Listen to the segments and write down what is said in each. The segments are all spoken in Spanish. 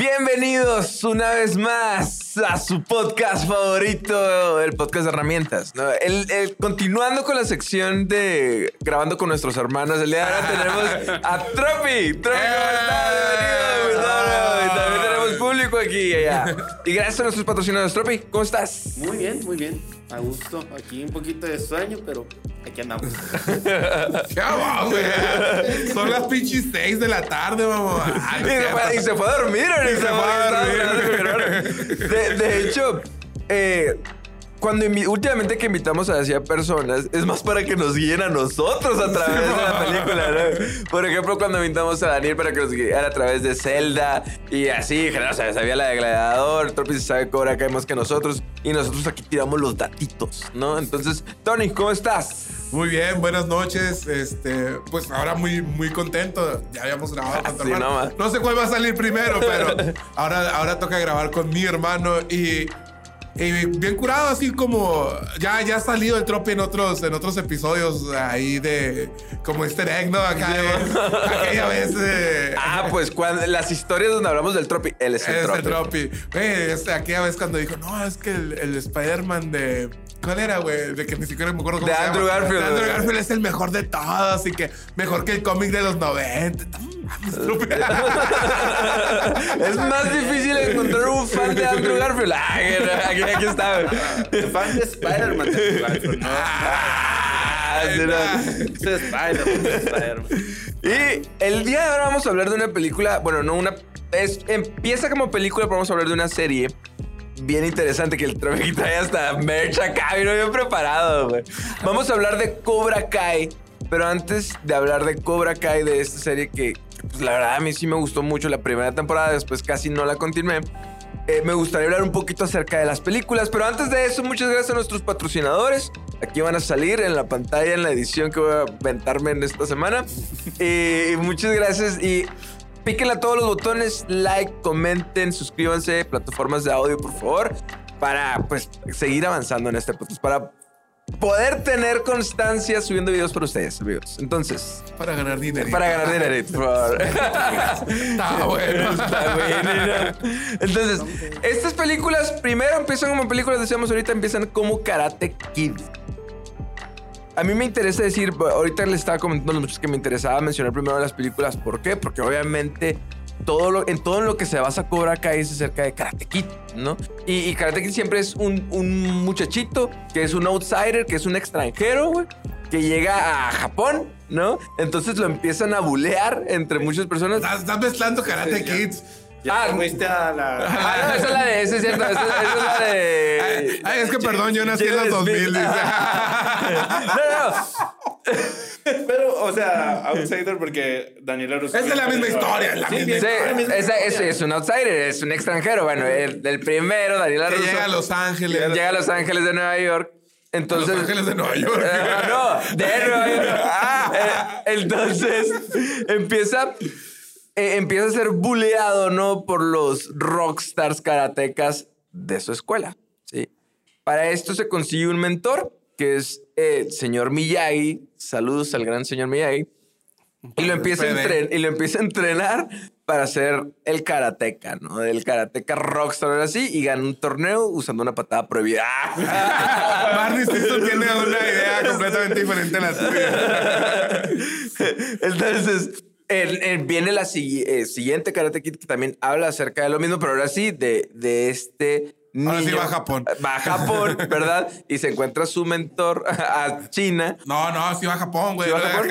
Bienvenidos una vez más a su podcast favorito, el podcast de herramientas. ¿no? El, el- continuando con la sección de grabando con nuestros hermanos, el día de ahora tenemos a Tropi. Tropi, ¿cómo estás? Bienvenido, también tenemos público aquí y allá. Y gracias a nuestros patrocinadores. Tropi, ¿cómo estás? Muy bien, muy bien. A gusto. Aquí un poquito de sueño, pero aquí andamos. Ya va, güey. Son las pinches 6 de la tarde, vamos. Y se, fue, y se fue a dormir. Y se fue a dormir. De, de hecho, eh, cuando últimamente que invitamos a así a personas, es más para que nos guíen a nosotros a través de la película, ¿no? Por ejemplo, cuando invitamos a Daniel para que nos guiara a través de Zelda y así, o sea, sabía la de Gladiador, Tropi se sabe Cobra Kai más que nosotros y nosotros aquí tiramos los datitos, ¿no? Entonces, Tony, ¿cómo estás? Muy bien, buenas noches. Este, pues ahora muy, muy contento. Ya habíamos grabado con tu Sí, hermano. no, ma. No sé cuál va a salir primero, pero ahora, ahora toca grabar con mi hermano y. y bien curado, así como ya, ya ha salido el tropi en otros, en otros episodios ahí de como easter egg, ¿no? Acá aquella vez de, Ah, pues cuando, las historias donde hablamos del Tropi, él es el el Tropi. Güey, este, aquella vez cuando dijo, no, es que el, el Spider-Man de. ¿Cuál era, güey? De que ni siquiera me acuerdo cómo De se Andrew llama. Garfield, De Andrew. Garfield es el mejor de todos y que mejor que el cómic de los 90. No mames, Tropi. Es más difícil encontrar un fan de Andrew Garfield. Ay, aquí, aquí está. güey. Fan de Spider-Man. Ah, Spider-Man. Y el día de ahora vamos a hablar de una película, bueno, no una, es, empieza como película, pero vamos a hablar de una serie bien interesante que el Tropi trae hasta merch acá, y no bien preparado. Vamos a hablar de Cobra Kai, pero antes de hablar de Cobra Kai, de esta serie que, pues la verdad a mí sí me gustó mucho la primera temporada, después casi no la continué. eh, me gustaría hablar un poquito acerca de las películas, pero antes de eso, muchas gracias a nuestros patrocinadores. Aquí van a salir en la pantalla en la edición que voy a aventarme en esta semana. Y muchas gracias y píquenle a todos los botones, like, comenten, suscríbanse, plataformas de audio, por favor, para pues seguir avanzando en este podcast, para poder tener constancia subiendo videos para ustedes, amigos. Entonces, Para ganar dinero. para ganar dinero, por favor. Está bueno. Está bueno, ¿no? Entonces, estas películas primero empiezan como películas, decíamos ahorita, empiezan como Karate Kid. A mí me interesa decir, ahorita les estaba comentando a los muchos que me interesaba mencionar primero las películas. ¿Por qué? Porque obviamente todo lo, en todo lo que se basa Cobra Kai es acerca de Karate Kid, ¿no? Y, y Karate Kid siempre es un, un muchachito que es un outsider, que es un extranjero, güey, que llega a Japón, ¿no? Entonces lo empiezan a bulear entre muchas personas. Estás, estás mezclando Karate Sí. Kids. Ya Ah, te fuiste a la. Ah, no, esa es la de, esa es cierto, esa, esa es la de... Ay, ay, es que perdón, yo nací en los Jaden 2000. Smith. dice. No, no, Pero, o sea, outsider porque Daniela Russo. Es de la misma historia, es la misma Sí, esa- ese es un outsider, es un extranjero. Bueno, el, el primero, Daniel Russo, llega a Los Ángeles. llega a Los Ángeles de Nueva York. Entonces, Los Ángeles de Nueva York. Eh, no, de Nueva York. Eh, entonces, empieza, eh, empieza a ser buleado, ¿no? Por los rockstars karatecas de su escuela, ¿sí? Para esto se consigue un mentor, que es el señor Miyagi. Saludos al gran señor Miyagi. Y lo, empieza a y lo empieza a entrenar para ser el karateca, ¿no? El karateca rockstar, ahora sí, y gana un torneo usando una patada prohibida. Barney Stinson tiene una idea completamente diferente a la tuya. Entonces, el- el- viene la sigui- eh, siguiente Karate Kid que también habla acerca de lo mismo, pero ahora sí, de, de este Ahora sí va a Japón. Va a Japón, ¿verdad? Y se encuentra su mentor a China. No, no, sí va a Japón, güey. ¿Sí va a Japón?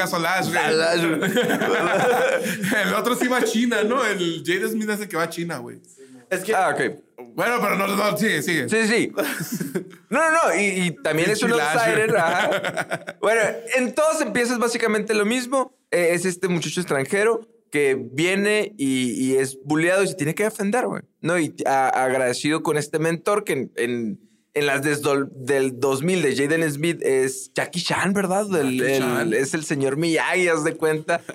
güey. El otro sí va a China, ¿no? El Jade Smith es el que va a China, güey. Es que. Ah, ok. Bueno, pero no, no, sigue, sigue. Sí, sí. No, no, no. Y, y también es un outsider. ajá. Bueno, en todos empieza básicamente lo mismo. Eh, es este muchacho extranjero que viene y, y es bulleado y se tiene que defender, güey. ¿No? Y a- agradecido con este mentor que en, en, en las desdol- del 2000 de Jaden Smith es Jackie Chan, ¿verdad? Jackie el- Chan. es el señor Miyagi, haz de cuenta.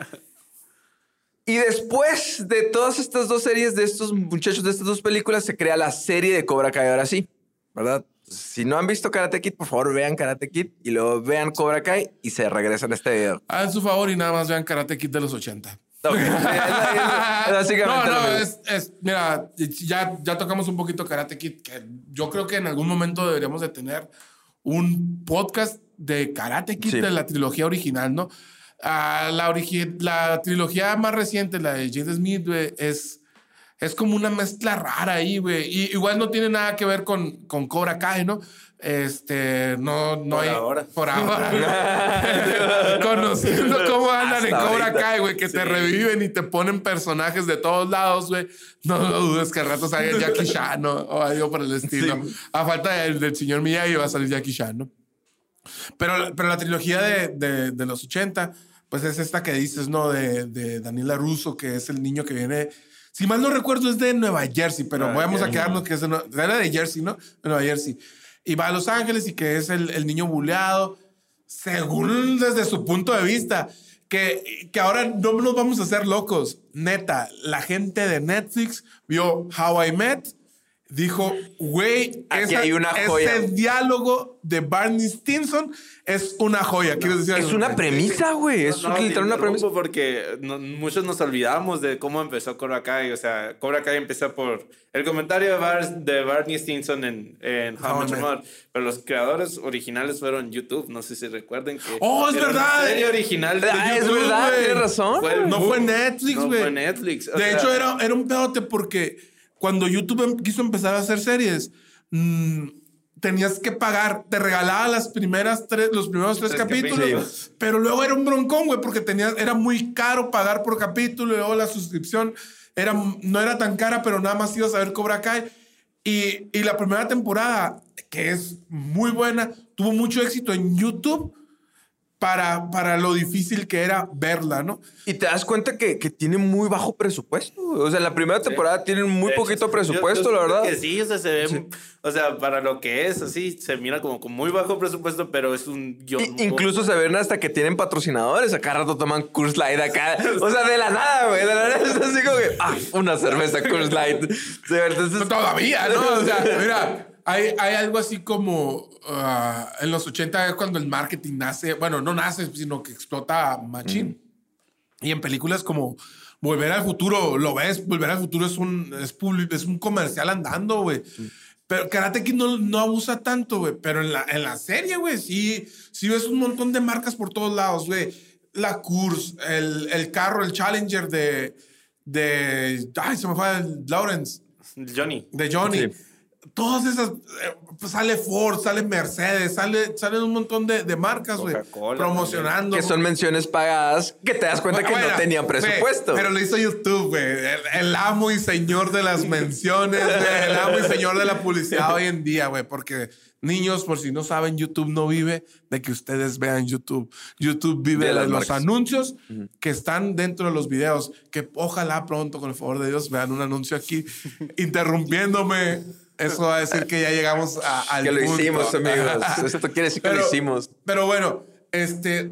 Y después de todas estas dos series, de estos muchachos, de estas dos películas, se crea la serie de Cobra Kai ahora sí, ¿verdad? Si no han visto Karate Kid, por favor vean Karate Kid y luego vean Cobra Kai y se regresan a este video. Hagan su favor y nada más vean Karate Kid de los 80. Ok, es- es- no, no, es, es- mira, ya, ya tocamos un poquito Karate Kid, que yo creo que en algún momento deberíamos de tener un podcast de Karate Kid Sí. de la trilogía original, ¿no? Ah, la, la trilogía más reciente, la de Jade Smith, güey, es, es como una mezcla rara ahí, güey. Y igual no tiene nada que ver con, con Cobra Kai, ¿no? Este, no, no Por hay. ahora. Por ahora. Conociendo cómo andan en Hasta Cobra ahorita. Kai, güey, que te reviven y te ponen personajes de todos lados, güey. No lo dudes que al rato salga Jackie Chan ¿no? o algo por el estilo. A falta del, del señor Miyagi va a salir Jackie Chan, ¿no? Pero, pero la trilogía de, de, de los 80, pues es esta que dices, ¿no? De, de Daniela Russo, que es el niño que viene. Si mal no recuerdo, es de Nueva Jersey, pero Nueva vamos a quedarnos que es de, era de Jersey, ¿no? De Nueva Jersey. Y va a Los Ángeles y que es el, el niño buleado, según desde su punto de vista. Que, que ahora no nos vamos a hacer locos. Neta, la gente de Netflix vio How I Met, dijo, güey, Aquí esa- hay una joya. ese diálogo de Barney Stinson es una joya. ¿Quieres decir Es una premisa, güey. Es No, no, literal una premisa. Porque no- muchos nos olvidamos de cómo empezó Cobra Kai. O sea, Cobra Kai empieza por el comentario de, Bar- de Barney Stinson en, en How I Much. More. Pero los creadores originales fueron YouTube. No sé si recuerden que. ¡Oh, es verdad! serie original de Ah, es YouTube, verdad, güey. tienes razón. Fue No boom. fue Netflix, No güey. fue Netflix. o De sea, hecho, era, era un pedote porque cuando YouTube em- quiso empezar a hacer series, mm, tenías que pagar, te regalaba las primeras tres, los primeros tres, Tres capítulos, capítulos. pero luego era un broncón, güey, porque tenías, era muy caro pagar por capítulo y luego la suscripción era, no era tan cara, pero nada más ibas a ver Cobra Kai. Y, y la primera temporada, que es muy buena, tuvo mucho éxito en YouTube para, para lo difícil que era verla, ¿no? Y te das cuenta que, que tiene muy bajo presupuesto. O sea, en la primera temporada tienen muy de poquito hecho, presupuesto, yo- yo la verdad. Que sí, o sea, se ve. O sea, para lo que es, así, se mira como con muy bajo presupuesto, pero es un guion. Incluso se ven hasta que tienen patrocinadores. A cada rato toman Coors Light acá. O sea, de la nada, güey. De la nada es así como que, ah, una cerveza Coors Light. Sí, entonces, Todavía, ¿no? O sea, mira, hay, hay algo así como ah, en los 80 es cuando el marketing nace, bueno, no nace, sino que explota machín. Y en películas como Volver al Futuro, lo ves, Volver al Futuro es un, es es un comercial andando, güey. Pero Karate Kid no, no abusa tanto, güey. Pero en la, en la serie, güey, sí, sí ves un montón de marcas por todos lados, güey. La Curse, el, el carro, el Challenger de, de... Ay, se me fue el Lawrence Johnny. de Johnny. Sí. Todas esas, eh, pues sale Ford, sale Mercedes, sale, salen un montón de, de marcas, güey, promocionando. que son menciones pagadas que te das cuenta que Bueno, no tenían presupuesto. Pero lo hizo YouTube, güey. El, el amo y señor de las menciones, güey, el amo y señor de la publicidad hoy en día, güey. Porque niños, por si no saben, YouTube no vive de que ustedes vean YouTube. YouTube vive De de, los marcas. anuncios que están dentro de los videos. Que ojalá pronto, con el favor de Dios, vean un anuncio aquí interrumpiéndome. Eso va a decir que ya llegamos a, al que lo punto. hicimos, amigos. Esto quiere decir que lo hicimos. Pero bueno, este.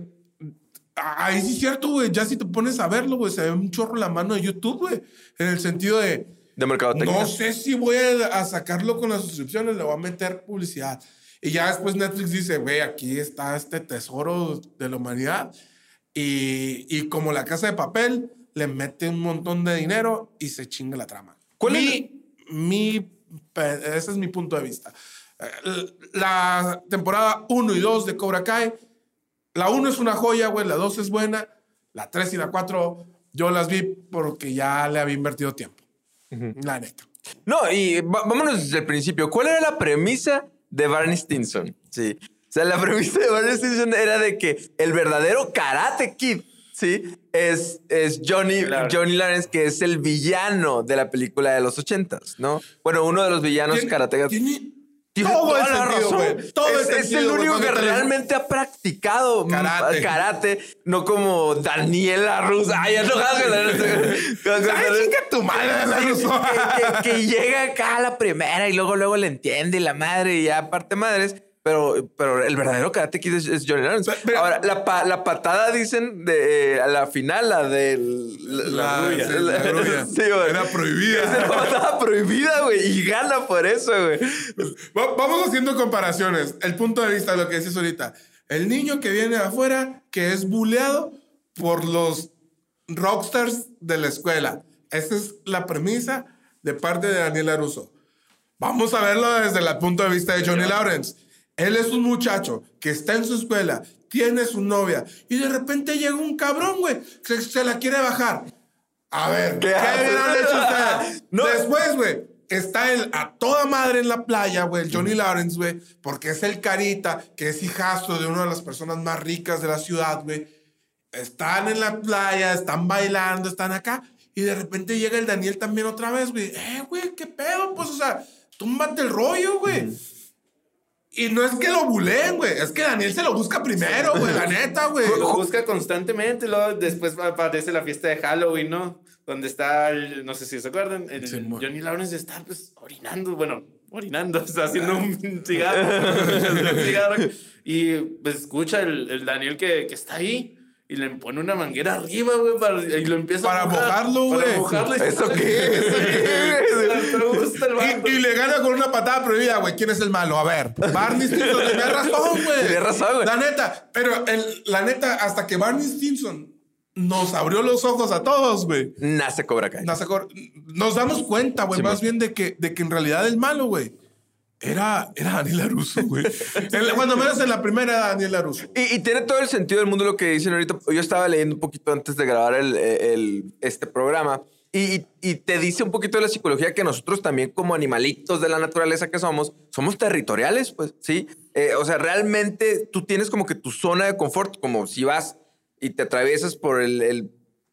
Ahí sí es cierto, güey. Ya si te pones a verlo, güey, se ve un chorro la mano de YouTube, güey. En el sentido de. De mercadotecnia. No sé si voy a, sacarlo con las suscripciones, le voy a meter publicidad. Y ya después Netflix dice, güey, aquí está este tesoro de la humanidad. Y, y como la casa de papel, le mete un montón de dinero y se chinga la trama. ¿Cuál es mi, mi, pe- ese es mi punto de vista. Eh, La temporada 1 y 2 de Cobra Kai, la 1 es una joya, güey, la 2 es buena, la 3 y la 4 yo las vi porque ya le había invertido tiempo. La neta. No, y vámonos desde el principio. ¿Cuál era la premisa de Barney Stinson? Sí. O sea, la premisa de Barney Stinson era de que el verdadero Karate Kid, ¿sí? Es, es Johnny, Claro. Johnny Lawrence, que es el villano de la película de los ochentas, ¿no? Bueno, uno de los villanos karatecas. Tiene, Tiene todo toda el la sentido, razón. Todo es, el es sentido, el único que realmente ha practicado Karate. karate, no como Daniela Rusa. Ay, ya no Ay, chica tu madre, la Russo. que, que- que llega acá a la primera y luego luego le entiende y la madre y ya aparte madres. Pero, pero el verdadero Karate Kid es, es Johnny Lawrence. Pero- Ahora, la, pa- la patada, dicen, de, eh, a la final, la de La- grulla. Sí, güey. Era prohibida. Es la patada prohibida, güey. Y gana por eso, güey. Va- Vamos haciendo comparaciones. El punto de vista de lo que dices ahorita. El niño que viene de afuera, que es buleado por los rockstars de la escuela. Esa es la premisa de parte de Daniel Aruso. Vamos a verlo desde el punto de vista de Johnny Lawrence. Él es un muchacho que está en su escuela, tiene su novia y de repente llega un cabrón, güey, que se la quiere bajar. A ver, ¿qué, hubieran hecho ustedes? Después, güey, está él a toda madre en la playa, güey, Johnny Lawrence, güey, porque es el carita, que es hijastro de una de las personas más ricas de la ciudad, güey. Están en la playa, están bailando, están acá. Y de repente llega el Daniel también otra vez, güey. Eh, güey, qué pedo, pues, o sea, túmbate el rollo, güey. Y no es que lo buleen, güey. Es que Daniel se lo busca primero, güey. La neta, güey. Lo busca constantemente. Luego después aparece la fiesta de Halloween, ¿no? Donde está, el, no sé si se acuerdan, el, Johnny Lawrence está pues orinando, bueno, orinando, está haciendo un cigarro. un cigarro y pues escucha el, el Daniel que, que está ahí y le pone una manguera arriba, güey, para, y lo empieza para a mojarlo, güey. Para mojarlo. ¿Eso qué? y, y, le gana con una patada prohibida, güey. ¿Quién es el malo? A ver, Barney Stinson. Tiene razón, güey. Tiene razón, güey. La neta, pero el, la neta, hasta que Barney Stinson nos abrió los ojos a todos, güey. Nace Cobra Kai. Nace Cobra... Nos damos cuenta, güey, más bien de que, de que en realidad el malo, güey, era, era Daniel Aruso, güey. Cuando menos en la primera era Daniel Aruso. Y, y, tiene todo el sentido del mundo lo que dicen ahorita. Yo estaba leyendo un poquito antes de grabar el, el, este programa y, y, te dice un poquito de la psicología que nosotros también como animalitos de la naturaleza que somos, somos territoriales, pues, ¿sí? Eh, o sea, realmente tú tienes como que tu zona de confort, como si vas y te atraviesas por el, el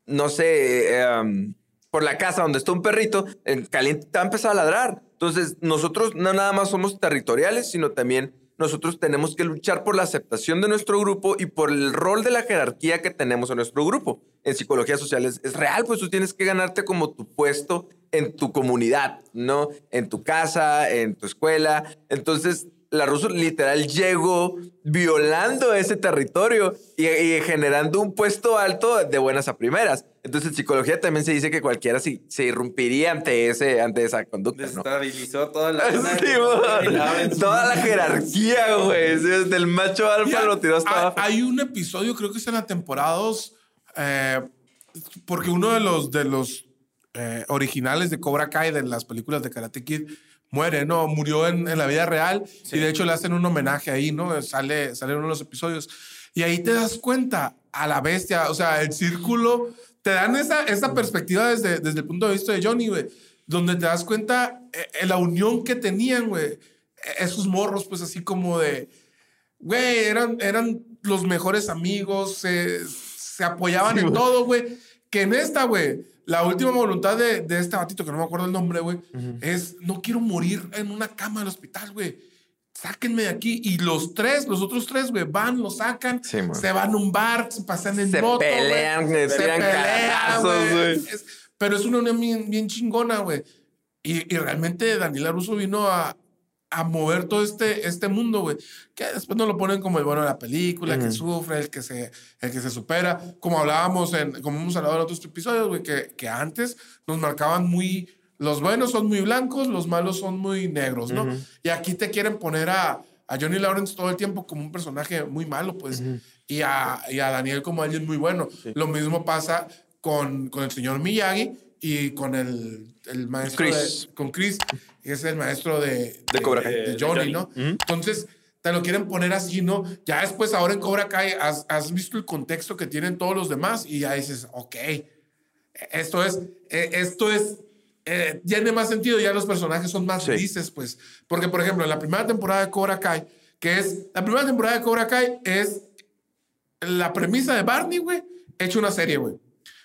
no sé, eh, por la casa donde está un perrito, el caliente te va a empezar a ladrar. Entonces, nosotros no nada más somos territoriales, sino también nosotros tenemos que luchar por la aceptación de nuestro grupo y por el rol de la jerarquía que tenemos en nuestro grupo. En psicología social es, real, pues tú tienes que ganarte como tu puesto en tu comunidad, ¿no? En tu casa, en tu escuela. Entonces, la Russo literal llegó violando ese territorio y, generando un puesto alto de buenas a primeras. Entonces, en psicología también se dice que cualquiera se, se irrumpiría ante, ese, ante esa conducta. Desestabilizó toda la, toda la jerarquía, güey. Desde el macho alfa lo tiró hasta hay, abajo. Hay un episodio, creo que es en la temporada 2, eh, porque uno de los, de los eh, originales de Cobra Kai, de las películas de Karate Kid, muere, ¿no? Murió en, en la vida real y de hecho le hacen un homenaje ahí, ¿no? Sale, sale uno de los episodios. Y ahí te das cuenta a la bestia, o sea, el círculo, te dan esa, esa perspectiva desde, desde el punto de vista de Johnny, güey, donde te das cuenta eh, la unión que tenían, güey, esos morros, pues así como de, güey, eran, eran los mejores amigos, se, se apoyaban en todo, güey, que en esta, güey, la última voluntad de, de, este batito, que no me acuerdo el nombre, güey, es no quiero morir en una cama del hospital, güey. Sáquenme de aquí. Y los tres, los otros tres, güey, van, lo sacan, se van a un bar, se pasan en se moto. Pelean, se pelean, güey. pero es una unión bien, bien chingona, güey. Y, y, realmente Daniel Aruso vino a, a mover todo este, este mundo, güey. Que después no lo ponen como el bueno de la película, el que sufre, el que, se, el que se supera. Como hablábamos, en, como hemos hablado en otros episodios, güey, que, que antes nos marcaban muy... Los buenos son muy blancos, los malos son muy negros, ¿no? Y aquí te quieren poner a, a, Johnny Lawrence todo el tiempo como un personaje muy malo, pues. y, a, y, a, Daniel como alguien muy bueno. Lo mismo pasa con, con el señor Miyagi y con el, el maestro Chris. De, con Chris, que es el maestro de, de, Cobra Kai. de, Johnny, ¿no? Entonces, te lo quieren poner así, ¿no? Ya después, ahora en Cobra Kai, has, has, visto el contexto que tienen todos los demás y ya dices, ok, esto es, eh, esto es, eh, tiene más sentido, ya los personajes son más sí. felices, pues. Porque, por ejemplo, en la primera temporada de Cobra Kai, que es, la primera temporada de Cobra Kai es la premisa de Barney, güey, hecho una serie, güey.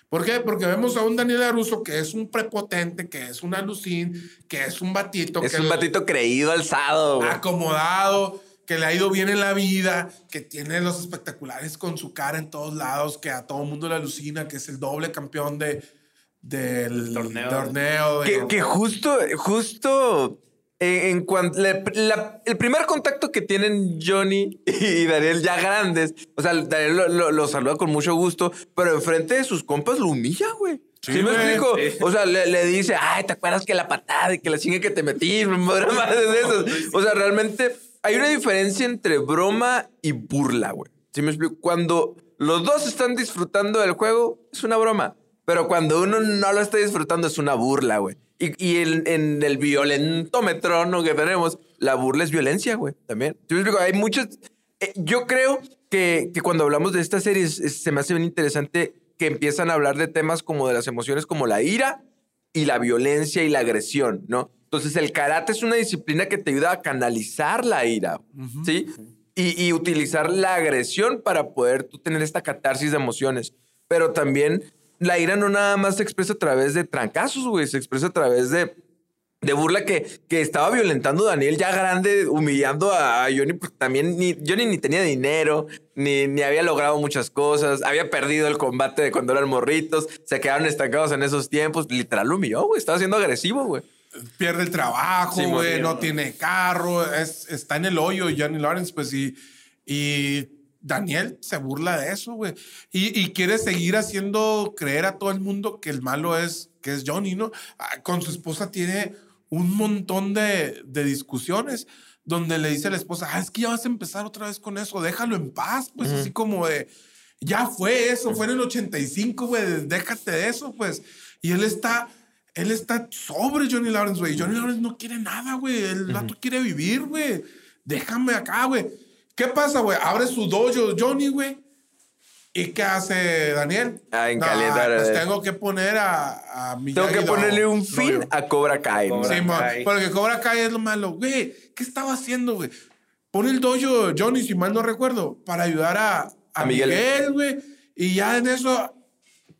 ¿Por qué? Porque vemos a un Daniel Aruso que es un prepotente, que es un alucín, que es un batito. Es que un batito creído, alzado. Güey. Acomodado, que le ha ido bien en la vida, que tiene los espectaculares con su cara en todos lados, que a todo el mundo le alucina, que es el doble campeón de, del torneo. torneo de... que, que, justo, justo en cuanto la, la, el primer contacto que tienen Johnny y Daniel ya grandes, o sea, Daniel lo, lo, lo saluda con mucho gusto, pero enfrente de sus compas lo humilla, güey. ¿Sí, ¿Sí me explico? Sí. O sea, le, le, dice, ay, ¿te acuerdas que la patada y que la chingue que te metí? Madre de esos. O sea, realmente hay una diferencia entre broma y burla, güey. ¿Sí me explico? Cuando los dos están disfrutando del juego, es una broma. Pero cuando uno no lo está disfrutando es una burla, güey. Y, y en, en el violentómetro, ¿no? Que tenemos, la burla es violencia, güey, también. Yo, explico, hay muchos... eh, yo creo que, que cuando hablamos de esta serie es- se me hace bien interesante que empiezan a hablar de temas como de las emociones como la ira y la violencia y la agresión, ¿no? Entonces el karate es una disciplina que te ayuda a canalizar la ira, ¿sí? Y, y utilizar la agresión para poder tú tener esta catarsis de emociones. Pero también la ira no nada más se expresa a través de trancazos, güey, se expresa a través de, de burla que, que estaba violentando a Daniel ya grande, humillando a, Johnny, porque también ni, Johnny ni tenía dinero, ni, ni había logrado muchas cosas, había perdido el combate de cuando eran morritos, se quedaron estancados en esos tiempos, literal lo humilló, güey, estaba siendo agresivo, güey. pierde el trabajo, Sí, güey, no. tiene carro, es, está en el hoyo Johnny Lawrence, pues y, y Daniel se burla de eso, güey. Y, y quiere seguir haciendo creer a todo el mundo que el malo es, que es Johnny, ¿no? Ah, Con su esposa tiene un montón de, de discusiones donde le dice a la esposa, ah, es que ya vas a empezar otra vez con eso, déjalo en paz, pues así como de, ya fue eso, fue en el 85, güey, déjate de eso, pues. Y él está, él está sobre Johnny Lawrence, güey. Johnny Lawrence no quiere nada, güey. El vato quiere vivir, güey. Déjame acá, güey. ¿Qué pasa, güey? Abre su dojo Johnny, güey. ¿Y qué hace Daniel? Ah, en calentar, Pues tengo que poner a, a Tengo Miyagi que ponerle un fin a Cobra Kai. Cobra Sí, Kai. porque Cobra Kai es lo malo. Güey, ¿qué estaba haciendo, güey? Pone el dojo Johnny, si mal no recuerdo, para ayudar a, a. Miguel, güey. Y ya en eso,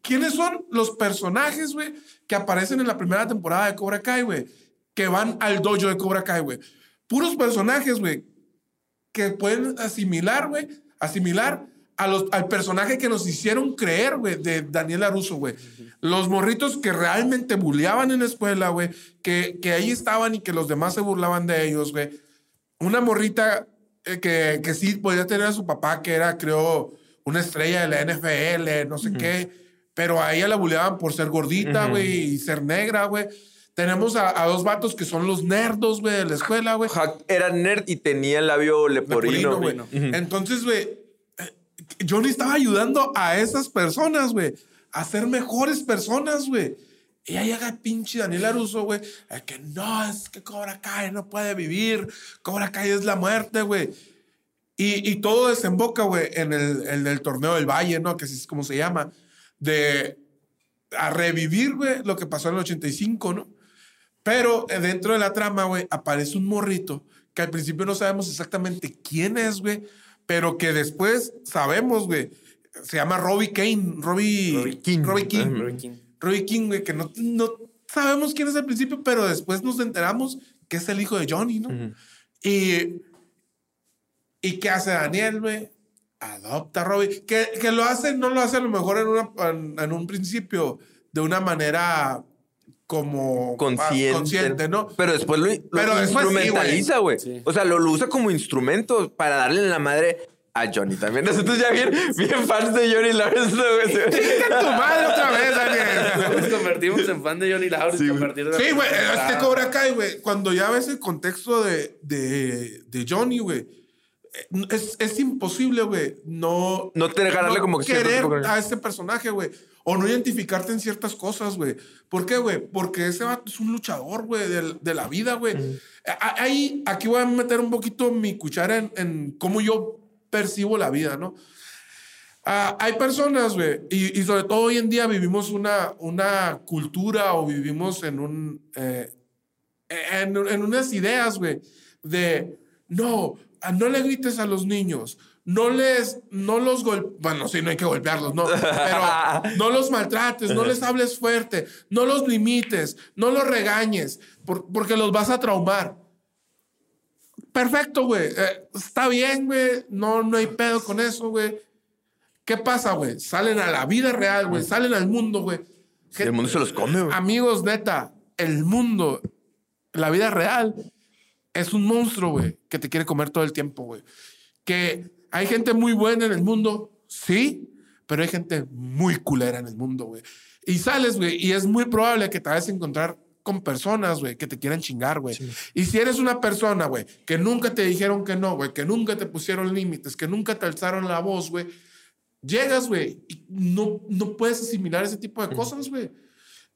¿quiénes son los personajes, güey, que aparecen en la primera temporada de Cobra Kai, güey? Que van al dojo de Cobra Kai, güey. Puros personajes, güey, que pueden asimilar, güey, asimilar a los, al personaje que nos hicieron creer, güey, de Daniel Aruso, güey. Los morritos que realmente bulleaban en la escuela, güey, que, que ahí estaban y que los demás se burlaban de ellos, güey. Una morrita eh, que, que sí podía tener a su papá, que era, creo, una estrella de la NFL, no sé qué, pero a ella la bulleaban por ser gordita, güey, y ser negra, güey. Tenemos a, a dos vatos que son los nerdos, güey, de la escuela, güey. Hack era nerd y tenía el labio leporino. Güey. Entonces, güey, eh, Johnny estaba ayudando a esas personas, güey, a ser mejores personas, güey. Y ahí el pinche Daniel Aruso, güey, que no, es que Cobra Kai no puede vivir, Cobra Kai es la muerte, güey. Y, y todo desemboca, güey, en el, en el torneo del Valle, ¿no? Que así es como se llama, de a revivir, güey, lo que pasó en el 85, ¿no? Pero eh, dentro de la trama, güey, aparece un morrito que al principio no sabemos exactamente quién es, güey, pero que después sabemos, güey. Se llama Robbie Kane, Robbie, Robbie King. Robbie King. Robbie King. Robbie King, güey, que no, no sabemos quién es al principio, pero después nos enteramos que es el hijo de Johnny, ¿no? Y, ¿y qué hace Daniel, güey? Adopta a Robbie. Que, que lo hace, no lo hace a lo mejor en, una, en, en un principio de una manera como Consciente. ah, consciente, ¿no? Pero después lo, lo Pero después sí, instrumentaliza, güey. Sí. O sea, lo, lo usa como instrumento para darle en la madre a Johnny también. Nosotros ya bien, bien fans de Johnny Lawrence, güey. ¡Chinga tu madre otra vez, Daniel! Nos convertimos en fan de Johnny Lawrence Sí, a güey. partir de la Sí, güey, primera es que temporada. Cobra Kai, güey, cuando ya ves el contexto de, de, de Johnny, güey, es, es imposible, güey, no... No te dejarle como que querer a este personaje, güey, o no identificarte en ciertas cosas, güey. ¿Por qué, güey? Porque ese vato es un luchador, güey, de, de la vida, güey. Ahí, aquí voy a meter un poquito mi cuchara en, en cómo yo percibo la vida, ¿no? Ah, hay personas, güey, y, y sobre todo hoy en día vivimos una, una cultura o vivimos en un... eh, en, en unas ideas, güey, de no, no le grites a los niños, no les, no los golpees, bueno, sí, no hay que golpearlos, no, pero no los maltrates, no les hables fuerte, no los limites, no los regañes, por- porque los vas a traumar. Perfecto, güey, eh, está bien, güey, no, no hay pedo con eso, güey. ¿Qué pasa, güey? Salen a la vida real, güey, salen al mundo, güey. El mundo se los come, güey. Amigos, neta, el mundo, la vida real, es un monstruo, güey, que te quiere comer todo el tiempo, güey. Que hay gente muy buena en el mundo, sí, pero hay gente muy culera en el mundo, güey. Y sales, güey, y es muy probable que te vayas a encontrar con personas, güey, que te quieran chingar, güey. Y si eres una persona, güey, que nunca te dijeron que no, güey, que nunca te pusieron límites, que nunca te alzaron la voz, güey, llegas, güey, y no, no puedes asimilar ese tipo de cosas, güey.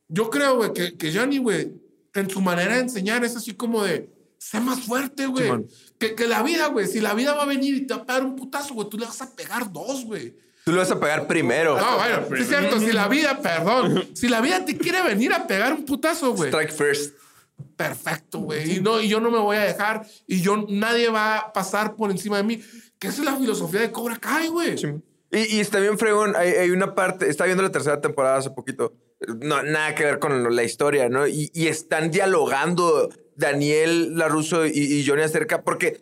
Yo creo, güey, que, que Johnny, güey, en su manera de enseñar es así como de, sé más fuerte, güey. que, que la vida, güey, si la vida va a venir y te va a pegar un putazo, güey, tú le vas a pegar dos, güey. Tú le vas a pegar primero. No, bueno, es cierto, si la vida, perdón, si la vida te quiere venir a pegar un putazo, güey. Strike first. Perfecto, güey. Y, no, y yo no me voy a dejar y yo, nadie va a pasar por encima de mí. Que esa es la filosofía de Cobra Kai, güey. Y, y, está bien fregón, hay, hay, una parte, está viendo la tercera temporada hace poquito, no, nada que ver con la historia, ¿no? Y, y están dialogando Daniel LaRusso y, y Johnny acerca, porque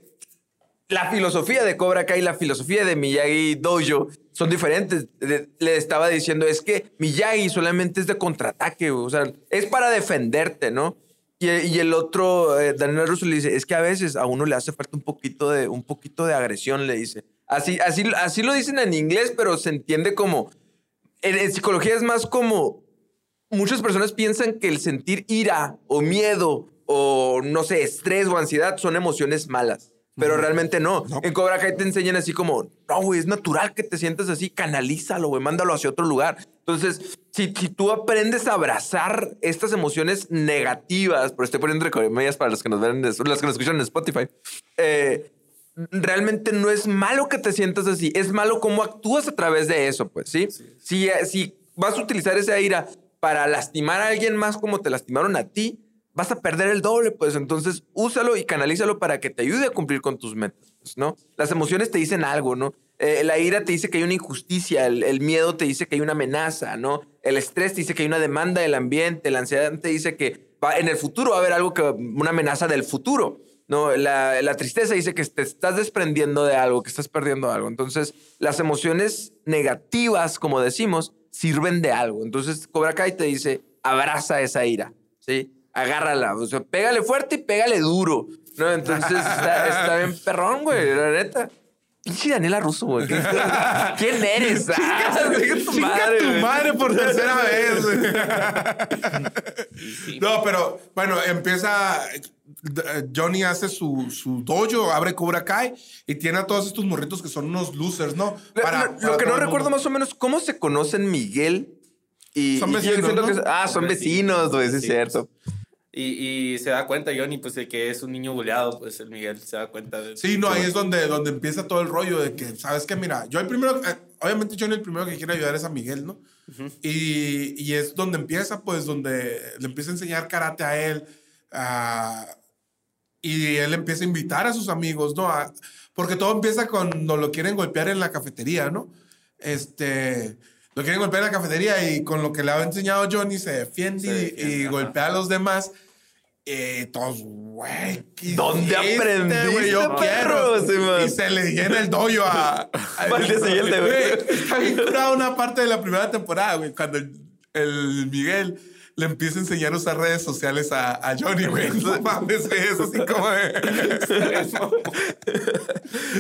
la filosofía de Cobra Kai y la filosofía de Miyagi Dojo son diferentes. Le, estaba diciendo, es que Miyagi solamente es de contraataque, o sea, es para defenderte, ¿no? Y, y el otro, eh, Daniel Russo le dice, es que a veces a uno le hace falta un poquito de, un poquito de agresión, le dice. Así, así, así lo dicen en inglés, pero se entiende como, en psicología es más como, muchas personas piensan que el sentir ira o miedo o, no sé, estrés o ansiedad son emociones malas. Pero realmente no. En Cobra Kai te enseñan así como, no, güey, es natural que te sientas así, canalízalo, güey, mándalo hacia otro lugar. Entonces, si, si, tú aprendes a abrazar estas emociones negativas, pero estoy poniendo medias para los que nos ven, los que nos escuchan en Spotify, eh, realmente no es malo que te sientas así, es malo cómo actúas a través de eso, pues, ¿sí? sí. Si, si vas a utilizar esa ira para lastimar a alguien más como te lastimaron a ti, vas a perder el doble, pues entonces úsalo y canalízalo para que te ayude a cumplir con tus metas, ¿no? Las emociones te dicen algo, ¿no? Eh, la ira te dice que hay una injusticia, el, miedo te dice que hay una amenaza, ¿no? El estrés te dice que hay una demanda del ambiente, la ansiedad te dice que va, en el futuro va a haber algo que, una amenaza del futuro, ¿no? La, la tristeza dice que te estás desprendiendo de algo, que estás perdiendo algo. Entonces, las emociones negativas, como decimos, sirven de algo. Entonces, Cobra Kai te dice, abraza esa ira, ¿sí? Agárrala. O sea, pégale fuerte y pégale duro. ¿no? Entonces está, bien perrón, güey, la neta. Pinche Daniela Russo, güey. ¿Quién eres? Ah, tu madre, tu madre por tercera vez. No, pero bueno, empieza. Johnny hace su, su dojo, abre Cobra Kai y tiene a todos estos morritos que son unos losers, ¿no? Para, lo, que no recuerdo más o menos, ¿cómo se conocen Miguel y, son vecinos. ¿no? ah, son vecinos, güey, es cierto. Y, y, se da cuenta Johnny, pues, de que es un niño buleado, pues el Miguel se da cuenta de... Sí, no, ahí es donde, donde empieza todo el rollo de que, ¿sabes qué? Mira, yo el primero, eh, obviamente Johnny el primero que quiere ayudar es a Miguel, ¿no? y, y, es donde empieza, pues, donde le empieza a enseñar karate a él. y él empieza a invitar a sus amigos, ¿no? porque todo empieza cuando lo quieren golpear en la cafetería, ¿no? Este lo quieren golpear en la cafetería y con lo que le ha enseñado Johnny se defiende, y, golpea a los demás. Eh, todos, güey, ¿dónde aprendiste, güey? Yo perro, quiero. y se le llena el doyo a. Al día siguiente, güey. Está bien curado una parte de la primera temporada, güey, cuando el, Miguel le empieza a enseñar a usar redes sociales a, a Johnny, güey. No mames, güey, es así como de...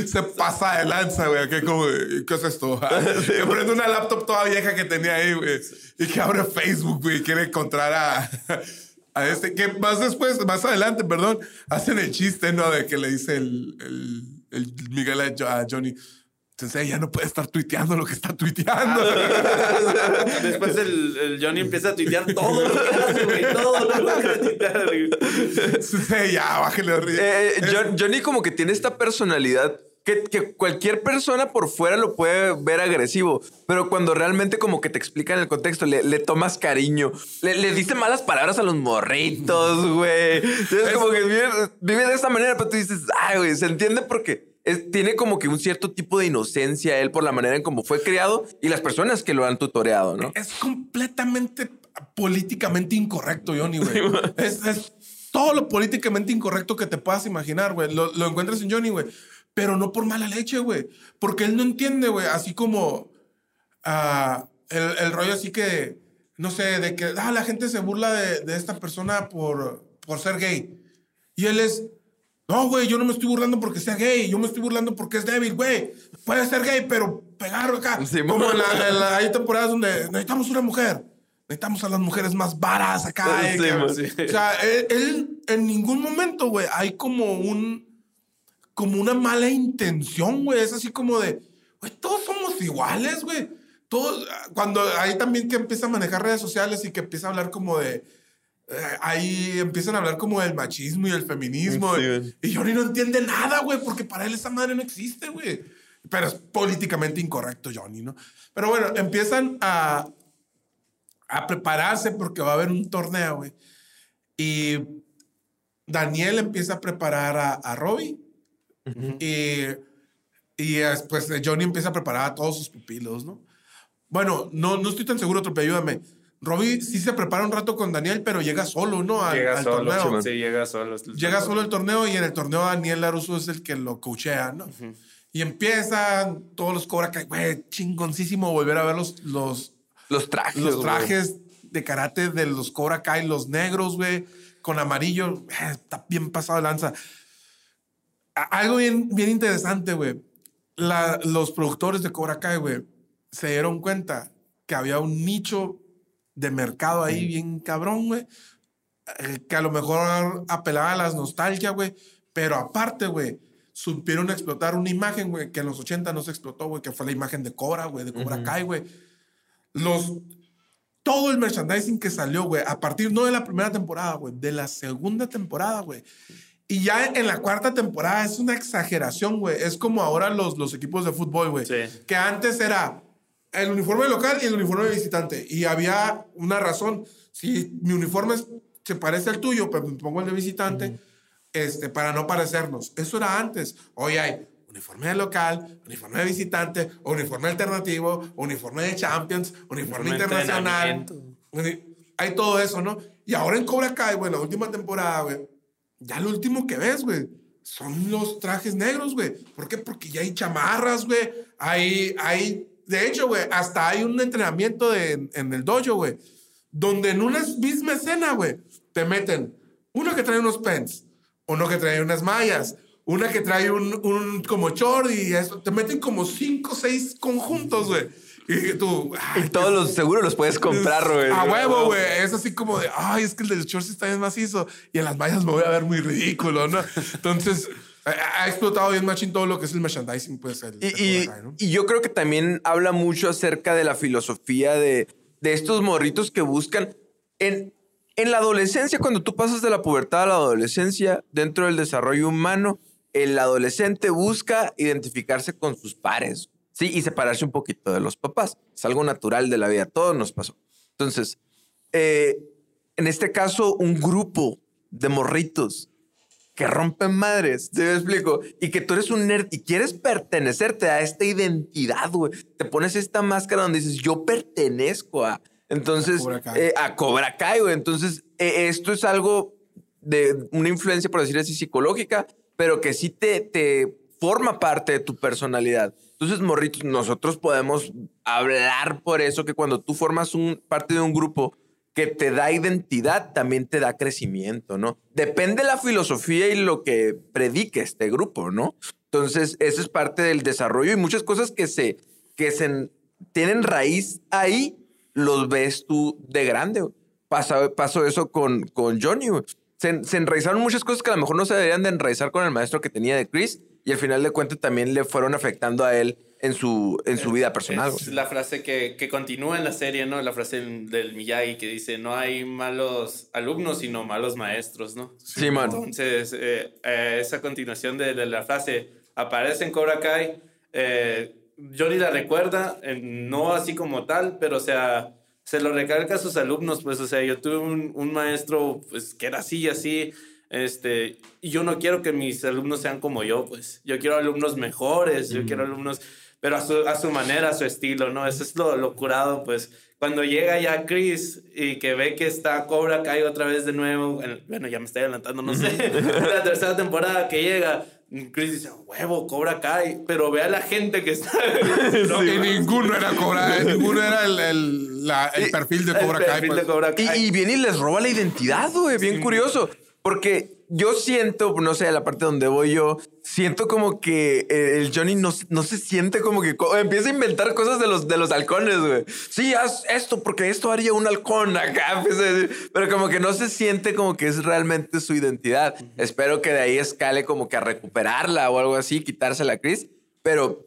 Se pasa de lanza, güey. ¿Qué, como, ¿Qué es esto? Que prende una laptop toda vieja que tenía ahí, güey. Y que abre Facebook, güey. Quiere encontrar a a este, que más después, más adelante, perdón, hacen el chiste, ¿no? De que le dice el, el, el Miguel a, Johnny. Entonces ya no puede estar tuiteando lo que está tuiteando. Después el, el, Johnny empieza a tuitear todo lo que hace, güey. Todo lo que hace tuitear, Sí, ya, bájale. Eh, eh Johnny como que tiene esta personalidad que, cualquier persona por fuera lo puede ver agresivo, pero cuando realmente como que te explican el contexto, le, tomas cariño, le, dice malas palabras a los morritos, güey. Es como que vive, de esta manera, pero tú dices, ay, güey, se entiende porque tiene como que un cierto tipo de inocencia él por la manera en cómo fue criado y las personas que lo han tutoreado, ¿no? Es completamente políticamente incorrecto, Johnny, güey. es, todo lo políticamente incorrecto que te puedas imaginar, güey. Lo, lo encuentras en Johnny, güey pero no por mala leche, güey. Porque él no entiende, güey, así como uh, el, el, rollo así que, no sé, de que ah, la gente se burla de, de esta persona por, por ser gay. Y él es, no, güey, yo no me estoy burlando porque sea gay, yo me estoy burlando porque es débil, güey. Puede ser gay, pero pegarlo acá. como en la, hay temporadas donde necesitamos una mujer. Necesitamos a las mujeres más varas acá. Eh, o sea, él en ningún momento, güey, hay como un como una mala intención, güey. Es así como de, güey, todos somos iguales, güey. Todos, cuando ahí también que empieza a manejar redes sociales y que empieza a hablar como de, eh, ahí empiezan a hablar como del machismo y el feminismo. y Johnny no entiende nada, güey, porque para él esa madre no existe, güey. Pero es políticamente incorrecto, Johnny, ¿no? Pero bueno, empiezan a, a prepararse porque va a haber un torneo, güey. Y Daniel empieza a preparar a, a Robbie. Y, y después Johnny empieza a preparar a todos sus pupilos, ¿no? Bueno, no, no estoy tan seguro, Trope, ayúdame. Robbie sí se prepara un rato con Daniel, pero llega solo, ¿no? Al, llega solo, torneo. Sí, llega solo. Llega solo el torneo y en el torneo Daniel Laruso es el que lo coachea, ¿no? Y empiezan todos los Cobra Kai, güey, chingoncísimo volver a ver los, los, los trajes. Los trajes de karate de los Cobra Kai, los negros, güey, con amarillo. Eh, está bien pasado de lanza. Algo bien, bien interesante, güey. los productores de Cobra Kai, güey, se dieron cuenta que había un nicho de mercado ahí bien cabrón, güey. Eh, que a lo mejor apelaba a las nostalgias, güey. Pero aparte, güey, supieron explotar una imagen, güey, que en los 80 no se explotó, güey, que fue la imagen de Cobra, güey, de Cobra Kai, güey. Los. Todo el merchandising que salió, güey, a partir no de la primera temporada, güey, de la segunda temporada, güey. Y ya en la cuarta temporada es una exageración, güey. Es como ahora los, los equipos de fútbol, güey. Que antes era el uniforme local y el uniforme de visitante. Y había una razón. Si mi uniforme se parece al tuyo, pero pues me pongo el de visitante, este, para no parecernos. Eso era antes. Hoy hay uniforme de local, uniforme de visitante, uniforme alternativo, uniforme de Champions, uniforme internacional. Hay todo eso, ¿no? Y ahora en Cobra Kai, güey, la última temporada, güey, ya lo último que ves, güey, son los trajes negros, güey. ¿Por qué? Porque ya hay chamarras, güey. Hay, hay de hecho, güey, hasta hay un entrenamiento de, en el dojo, güey, donde en una misma escena, güey, te meten uno que trae unos pants, uno que trae unas mallas, una que trae un, un como short y eso. Te meten como cinco o seis conjuntos, güey. Y tú. y todos los seguros los puedes comprar, güey. A huevo, güey. Es así como de, ay, es que el del short está bien macizo y en las mallas me voy a ver muy ridículo, ¿no? Entonces. Ha explotado bien machín todo lo que es el merchandising, pues. y, y, yo creo que también habla mucho acerca de la filosofía de, de estos morritos que buscan. En, en la adolescencia, cuando tú pasas de la pubertad a la adolescencia, dentro del desarrollo humano, el adolescente busca identificarse con sus pares, ¿sí? Y separarse un poquito de los papás. Es algo natural de la vida, todo nos pasó. Entonces, eh, en este caso, un grupo de morritos que rompen madres, ¿te explico? Y que tú eres un nerd y quieres pertenecerte a esta identidad, güey. Te pones esta máscara donde dices, yo pertenezco a... Entonces, a Cobra Kai, eh, güey. Entonces, eh, esto es algo de una influencia, por decir así, psicológica, pero que sí te, te forma parte de tu personalidad. Entonces, morritos, nosotros podemos hablar por eso que cuando tú formas un, parte de un grupo, que te da identidad, también te da crecimiento, ¿no? Depende de la filosofía y lo que predique este grupo, ¿no? Entonces, eso es parte del desarrollo y muchas cosas que se, que se tienen raíz ahí, los ves tú de grande. Pasó, pasó eso con, con Johnny. Se, se, enraizaron muchas cosas que a lo mejor no se deberían de enraizar con el maestro que tenía de Chris y al final de cuentas también le fueron afectando a él en su, en su vida personal. Es la frase que, que, continúa en la serie, ¿no? La frase del Miyagi que dice, no hay malos alumnos, sino malos maestros, ¿no? Sí, man. Entonces, eh, eh, esa continuación de, de, la frase aparece en Cobra Kai. Eh, Johnny la recuerda, no así como tal, pero o sea, se lo recalca a sus alumnos, pues, o sea, yo tuve un, un maestro, pues, que era así y así, este, y yo no quiero que mis alumnos sean como yo, pues, yo quiero alumnos mejores, yo quiero alumnos pero a su, a su manera, a su estilo, ¿no? Eso es lo, lo curado, pues. Cuando llega ya Chris y que ve que está Cobra Kai otra vez de nuevo, bueno, ya me estoy adelantando, no sé, la tercera temporada que llega, Chris dice, huevo, Cobra Kai, pero ve a la gente que está... y ninguno era Cobra, ninguno era el, el, la, el perfil de Cobra Kai. Pues. Y, viene y les roba la identidad, güey, bien curioso, porque yo siento, no sé, la parte donde voy yo, siento como que eh, el Johnny no, no se siente como que empieza a inventar cosas de los, de los halcones, güey. Sí, haz esto porque esto haría un halcón acá, pues, pero como que no se siente como que es realmente su identidad. Espero que de ahí escale como que a recuperarla o algo así, quitársela a Chris, pero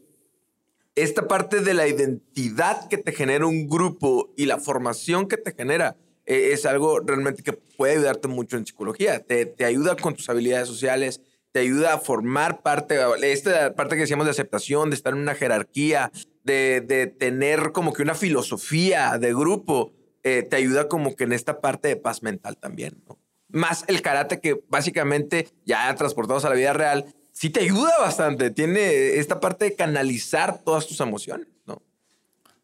esta parte de la identidad que te genera un grupo y la formación que te genera eh, es algo realmente que puede ayudarte mucho en psicología. Te, te ayuda con tus habilidades sociales, te ayuda a formar parte, esta parte que decíamos de aceptación, de estar en una jerarquía, de, de tener como que una filosofía de grupo, eh, te ayuda como que en esta parte de paz mental también. Más el karate que básicamente ya transportados a la vida real, sí te ayuda bastante. Tiene esta parte de canalizar todas tus emociones, ¿no?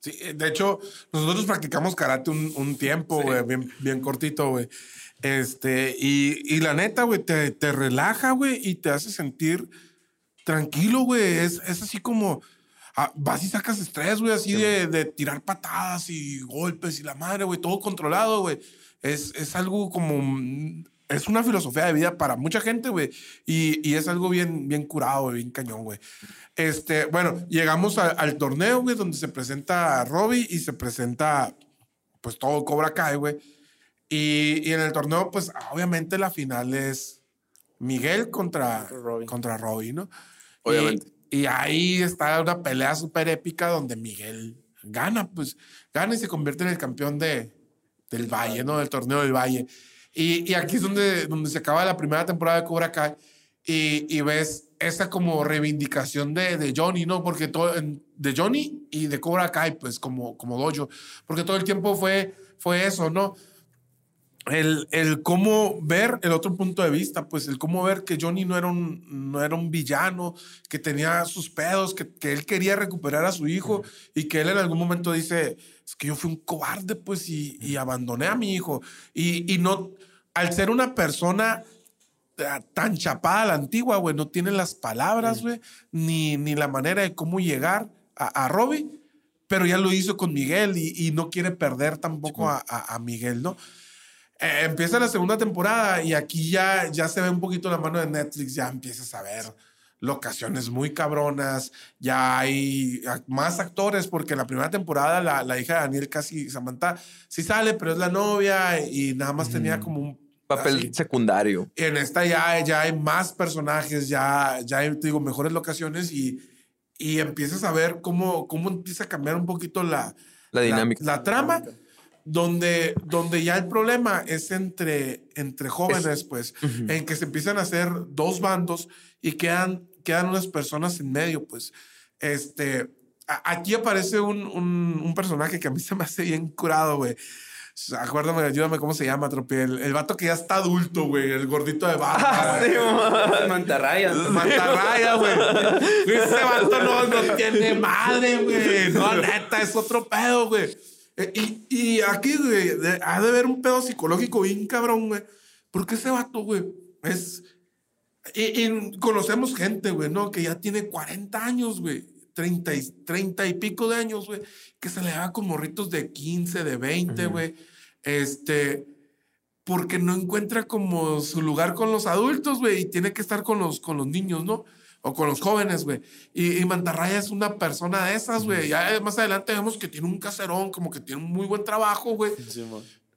Sí, de hecho, nosotros practicamos karate un, un tiempo, güey, bien, bien cortito, güey. Este, y, y la neta, güey, te, te relaja, güey, y te hace sentir tranquilo, güey. Es, es así como, ah, vas y sacas estrés, güey, así de, de tirar patadas y golpes y la madre, güey, todo controlado, güey. Es, es algo como, es una filosofía de vida para mucha gente, güey. Y, y es algo bien, bien curado, güey, bien cañón, güey. Este, bueno, llegamos a- al torneo, güey, donde se presenta Robbie y se presenta, pues, todo Cobra Kai, güey. Y, y en el torneo, pues, obviamente la final es Miguel contra Robbie. contra Robbie, ¿no? Obviamente. Y, y ahí está una pelea súper épica donde Miguel gana, pues, gana y se convierte en el campeón de, del Valle, ¿no? Del torneo del Valle. Y, y aquí es donde, donde se acaba la primera temporada de Cobra Kai y, y ves esa como reivindicación de, de Johnny, ¿no? Porque todo, de Johnny y de Cobra Kai, pues como, como dojo, porque todo el tiempo fue, fue eso, ¿no? El, el cómo ver el otro punto de vista, pues el cómo ver que Johnny no era un, no era un villano, que tenía sus pedos, que, que él quería recuperar a su hijo y que él en algún momento dice, es que yo fui un cobarde, pues, y, y abandoné a mi hijo. Y, y no, al ser una persona eh, tan chapada a la antigua, güey, no tiene las palabras, güey, ni, ni la manera de cómo llegar a, a Robbie, pero ya lo hizo con Miguel y, y no quiere perder tampoco a, a- a Miguel, ¿no? Eh, empieza la segunda temporada y aquí ya, ya se ve un poquito la mano de Netflix, ya empiezas a ver locaciones muy cabronas, ya hay más actores, porque en la primera temporada la, la hija de Daniel casi, Samantha, sí sale, pero es la novia y nada más tenía como un Papel así. secundario. En esta ya, ya hay más personajes, ya, ya hay, te digo, mejores locaciones y, y empiezas a ver cómo, cómo empieza a cambiar un poquito la, La dinámica. La, trama, donde, donde ya el problema es entre, entre jóvenes, pues, en que se empiezan a hacer dos bandos y quedan, quedan unas personas en medio, pues. Este, a- aquí aparece un, un, un personaje que a mí se me hace bien curado, güey. Acuérdame, ayúdame cómo se llama, Tropi. El, el vato que ya está adulto, güey. El gordito de barba. Ah, sí. Mantarraya. Mantarraya, güey. Ese vato no, no tiene madre, güey. No, neta, es otro pedo, güey. Eh, Y, y aquí, güey, ha de haber un pedo psicológico bien cabrón, güey. Porque ese vato, güey, es. Y, y conocemos gente, güey, ¿no? Que ya tiene 40 años, güey. 30 y, 30 y pico de años, güey. Que se le da con morritos de 15, de 20, güey. Este porque no encuentra como su lugar con los adultos, güey, y tiene que estar con los, con los niños, ¿no? O con los jóvenes, güey. Y, y Mantarraya es una persona de esas, güey. Ya más adelante vemos que tiene un caserón, como que tiene un muy buen trabajo, güey. Sí.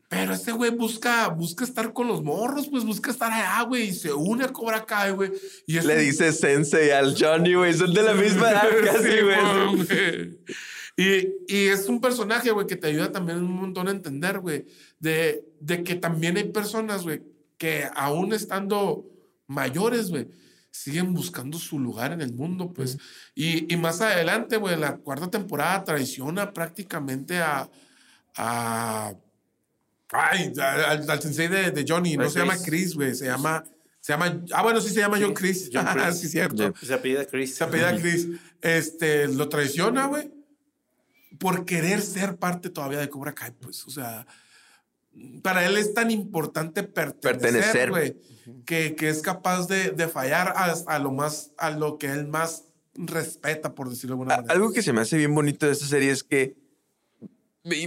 Pero ese güey busca, busca estar con los morros, pues busca estar allá, güey, y se une a Cobra Kai, güey. Y Le un- dice Sensei al Johnny, güey. Son de la misma edad casi, güey. Y, y es un personaje, güey, que te ayuda también un montón a entender, güey, de, de que también hay personas, güey, que aún estando mayores, güey, siguen buscando su lugar en el mundo, pues. y, y más adelante, güey, la cuarta temporada traiciona prácticamente a... a ay, al, al sensei de, de Johnny, no se llama Chris. Güey, se llama... Se llama, ah, bueno, sí se llama John Chris. John Chris. sí, cierto. Se apellida Chris. Se apellida Chris. Este, lo traiciona, güey, por querer ser parte todavía de Cobra Kai, pues, o sea, para él es tan importante pertenecer, güey, que, que es capaz de, de fallar a, a lo más, a lo que él más respeta, por decirlo de alguna manera. Algo que se me hace bien bonito de esta serie es que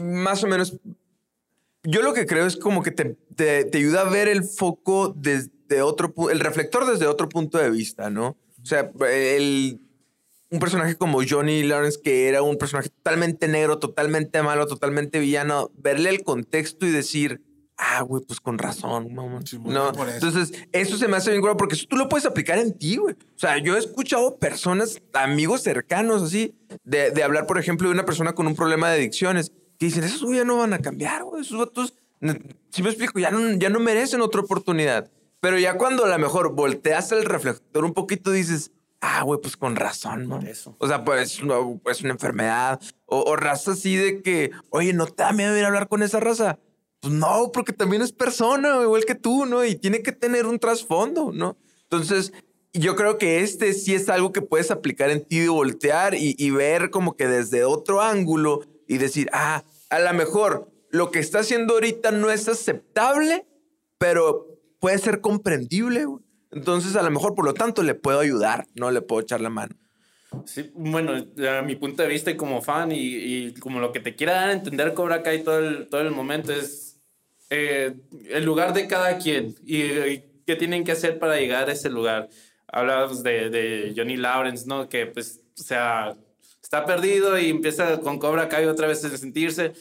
más o menos yo lo que creo es como que te, te- te ayuda a ver el foco desde otro el reflector desde otro punto de vista, ¿no? O sea, el, un personaje como Johnny Lawrence, que era un personaje totalmente negro, totalmente malo, totalmente villano, verle el contexto y decir, ah, güey, pues con razón, mamá. no, entonces eso se me hace bien porque eso tú lo puedes aplicar en ti, güey. O sea, yo he escuchado personas, amigos cercanos, así, de, de hablar, por ejemplo, de una persona con un problema de adicciones, que dicen, esos güey ya no van a cambiar, güey, esos vatos, si me explico, ya no, ya no merecen otra oportunidad. Pero ya cuando a lo mejor volteas el reflector un poquito, dices, ah, güey, pues con razón, ¿no? Eso. O sea, pues es una enfermedad. O, o, raza así de que, oye, ¿no te da miedo ir a hablar con esa raza? Pues no, porque también es persona, igual que tú, ¿no? Y tiene que tener un trasfondo, ¿no? Entonces, yo creo que este sí es algo que puedes aplicar en ti de voltear y, ver como que desde otro ángulo y decir, ah, a lo mejor lo que está haciendo ahorita no es aceptable, pero puede ser comprendible. Entonces, a lo mejor, por lo tanto, le puedo ayudar, no le puedo echar la mano. Sí, bueno, a mi punto de vista y como fan y, como lo que te quiera dar a entender Cobra Kai todo el, todo el momento es eh, el lugar de cada quien y, qué tienen que hacer para llegar a ese lugar. Hablamos de, de, Johnny Lawrence, ¿no? Que pues, o sea, está perdido y empieza con Cobra Kai otra vez a sentirse.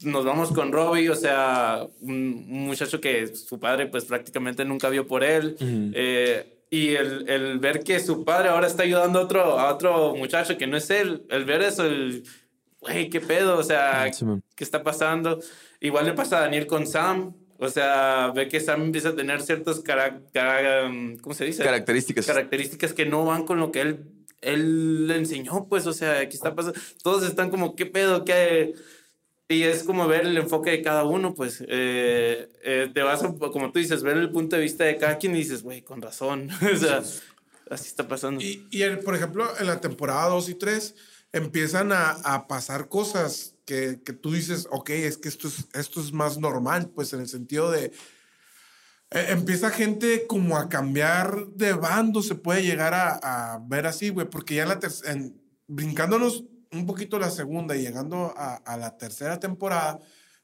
Nos vamos con Robbie, o sea, un, muchacho que su padre pues prácticamente nunca vio por él. Eh, y el, el, ver que su padre ahora está ayudando a otro, a otro muchacho que no es él, el ver eso, el, güey, qué pedo, o sea, ¿qué está pasando? Igual le pasa a Daniel con Sam. O sea, ve que Sam empieza a tener ciertas um, ¿cómo se dice? características. Características que no van con lo que él, él le enseñó, pues, o sea, ¿qué está pasando? Todos están como, ¿qué pedo? ¿Qué? Y es como ver el enfoque de cada uno, pues, eh, eh, te vas, a, como tú dices, ver el punto de vista de cada quien y dices, güey, con razón, o sea, así está pasando. Y, y por ejemplo, en la temporada 2 y 3 empiezan a, a pasar cosas que, que, tú dices, ok, es que esto es, esto es más normal, pues en el sentido de, eh, empieza gente como a cambiar de bando, se puede llegar a, a ver así, güey, porque ya la en, brincándonos un poquito la segunda y llegando a, a la tercera temporada,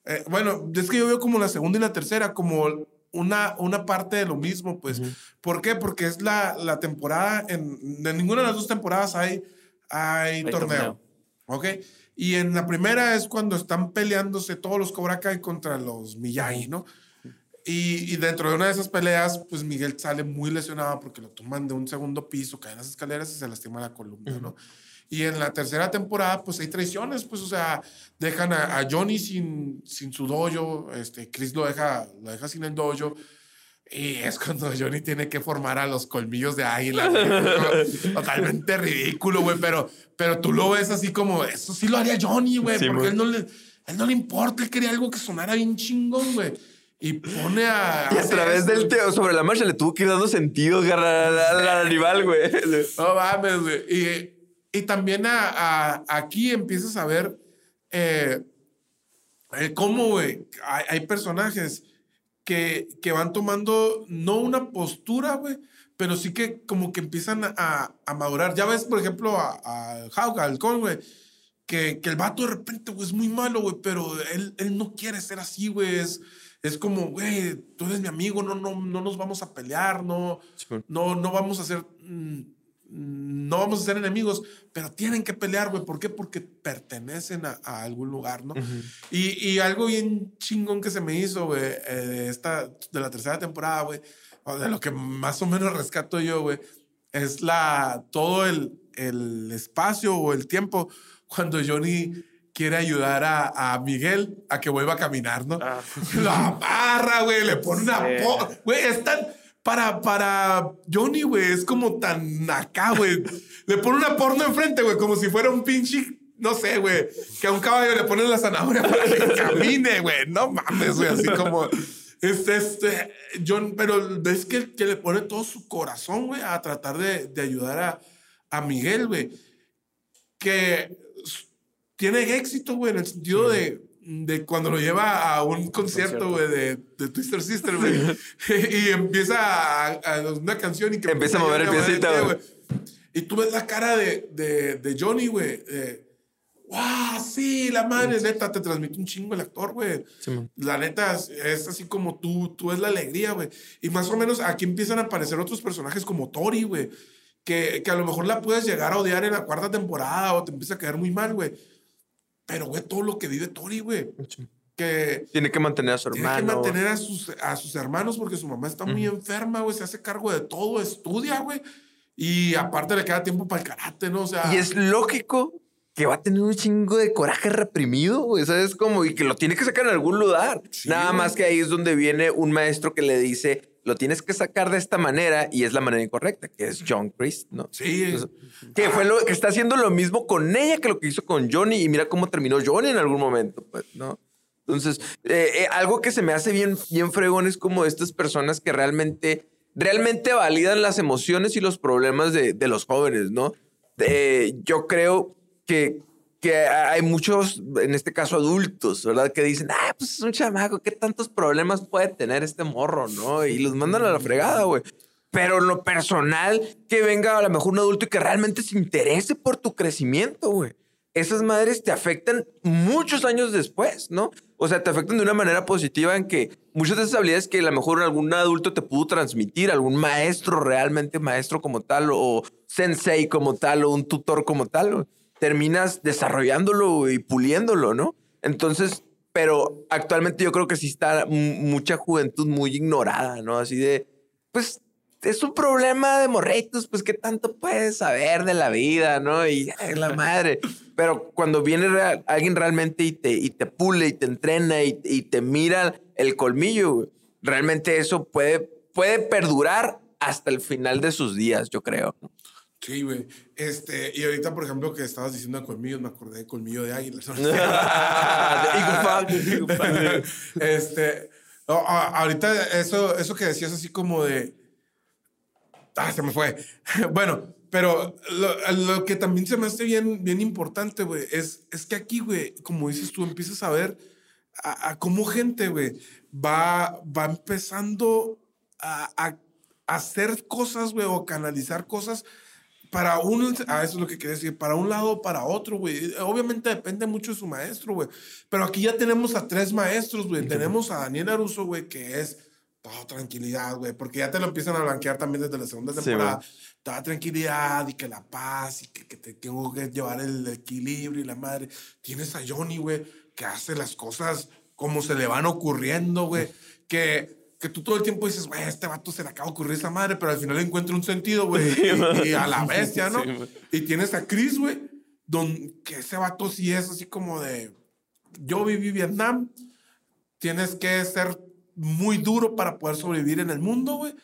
eh, bueno, es que yo veo como la segunda y la tercera como una, una parte de lo mismo, pues. ¿Por qué? Porque es la, la temporada, en, de ninguna de las dos temporadas hay, hay, torneo. torneo. ¿Ok? Y en la primera es cuando están peleándose todos los Cobra Kai contra los Miyagi, ¿no? Y, y, dentro de una de esas peleas, pues Miguel sale muy lesionado porque lo toman de un segundo piso, cae en las escaleras y se lastima la columna, ¿no? Y en la tercera temporada, pues hay traiciones, pues, o sea, dejan a, a Johnny sin, sin su dojo, este, Chris lo deja, lo deja sin el dojo, y es cuando Johnny tiene que formar a los colmillos de águila. Totalmente ridículo, güey. Pero, pero tú lo ves así como, eso sí lo haría Johnny, güey. porque él no, le, él no le importa. Él quería algo que sonara bien chingón, güey. Y pone a. Y a través del teo sobre la marcha le tuvo que ir dando sentido al rival, güey. No mames, güey. Y, y también a, a, aquí empiezas a ver eh, eh cómo, güey, hay, hay personajes que, que van tomando no una postura, güey, pero sí que como que empiezan a, a madurar. Ya ves, por ejemplo, a, a Hawk, al Con, güey, que, que el vato de repente, güey, es muy malo, güey, pero él, él no quiere ser así, güey. Es, es como, güey, tú eres mi amigo, no, no, no nos vamos a pelear, no, no, no vamos a hacer... Mm, no vamos a ser enemigos, pero tienen que pelear, güey. ¿Por qué? Porque pertenecen a, algún lugar, ¿no? y, y, algo bien chingón que se me hizo, güey, eh, de, esta, de la tercera temporada, güey, de lo que más o menos rescato yo, güey, es la, todo el, el espacio o el tiempo cuando Johnny quiere ayudar a, a, Miguel a que vuelva a caminar, ¿no? Ah. Lo amarra, güey, le pone una... Güey, es tan para, para Johnny, güey, es como tan acá, güey. le pone una porno enfrente, güey, como si fuera un pinche, no sé, güey, que a un caballo le ponen la zanahoria para que camine, güey. No mames, güey, así como. Este, este, John, pero ves que, que le pone todo su corazón, güey, a tratar de, de ayudar a, a Miguel, güey. Que tiene éxito, güey, en el sentido de de cuando lo lleva a un concierto, güey, de, de, Twister Sister, güey. y empieza a, una canción y que empieza a mover el piecito, güey. Y tú ves la cara de, de, de Johnny, güey. ¡Wow! Sí, la madre, neta, te transmite un chingo el actor, güey. la neta es así como tú, tú es la alegría, güey. Y más o menos aquí empiezan a aparecer otros personajes como Tori, güey. Que, que a lo mejor la puedes llegar a odiar en la cuarta temporada o te empieza a caer muy mal, güey pero, güey, todo lo que vive Tori, güey. que tiene que mantener a su hermano. Tiene que mantener a sus, a sus hermanos porque su mamá está muy enferma, güey. Se hace cargo de todo, estudia, güey. Y aparte le queda tiempo para el karate, ¿no? O sea. Y es lógico que va a tener un chingo de coraje reprimido, güey. ¿Sabes? Como, y que lo tiene que sacar en algún lugar. Nada más que ahí es donde viene un maestro que le dice, lo tienes que sacar de esta manera y es la manera incorrecta, que es John Christ, ¿no? Sí. que fue lo que está haciendo lo mismo con ella que lo que hizo con Johnny y mira cómo terminó Johnny en algún momento, pues, ¿no? Entonces, eh, eh, algo que se me hace bien, bien fregón es como estas personas que realmente, realmente validan las emociones y los problemas de, de los jóvenes, ¿no? yo creo que, que hay muchos, en este caso adultos, ¿verdad? Que dicen, ah, pues es un chamaco, ¿qué tantos problemas puede tener este morro, no? Y los mandan a la fregada, güey. Pero en lo personal, que venga a lo mejor un adulto y que realmente se interese por tu crecimiento, güey. Esas madres te afectan muchos años después, ¿no? O sea, te afectan de una manera positiva en que muchas de esas habilidades que a lo mejor algún adulto te pudo transmitir, algún maestro realmente maestro como tal, o sensei como tal, o un tutor como tal, terminas desarrollándolo y puliéndolo, ¿no? Entonces, pero actualmente yo creo que sí está mucha juventud muy ignorada, ¿no? Así de, pues es un problema de morritos, pues qué tanto puedes saber de la vida, ¿no? Y la madre. Pero cuando viene alguien realmente y te, y te pule y te entrena y, te mira el colmillo, realmente eso puede, puede perdurar hasta el final de sus días, yo creo. Sí, güey. Este, y ahorita, por ejemplo, que estabas diciendo de colmillos, me acordé de colmillo de águila. este, ahorita eso, eso que decías así como de Ah, se me fue. bueno, pero lo, que también se me hace bien, bien importante, güey, es, es que aquí, güey, como dices tú, empiezas a ver a, cómo gente, güey, va, va empezando a, a, hacer cosas, güey, o canalizar cosas para un, a eso es lo que quería decir, para un lado o para otro, güey. Obviamente depende mucho de su maestro, güey. Pero aquí ya tenemos a tres maestros, güey. Tenemos a Daniel Aruso, güey, que es toda tranquilidad, güey, porque ya te lo empiezan a blanquear también desde la segunda temporada. toda tranquilidad y que la paz y que, que, te tengo que llevar el equilibrio y la madre. Tienes a Johnny, güey, que hace las cosas como se le van ocurriendo, güey, que, que tú todo el tiempo dices, güey, este vato se le acaba de ocurrir esa madre, pero al final encuentra un sentido, güey, y, a la bestia, ¿no? y tienes a Chris, güey, que ese vato sí es así como de, yo viví Vietnam, tienes que ser muy duro para poder sobrevivir en el mundo, güey.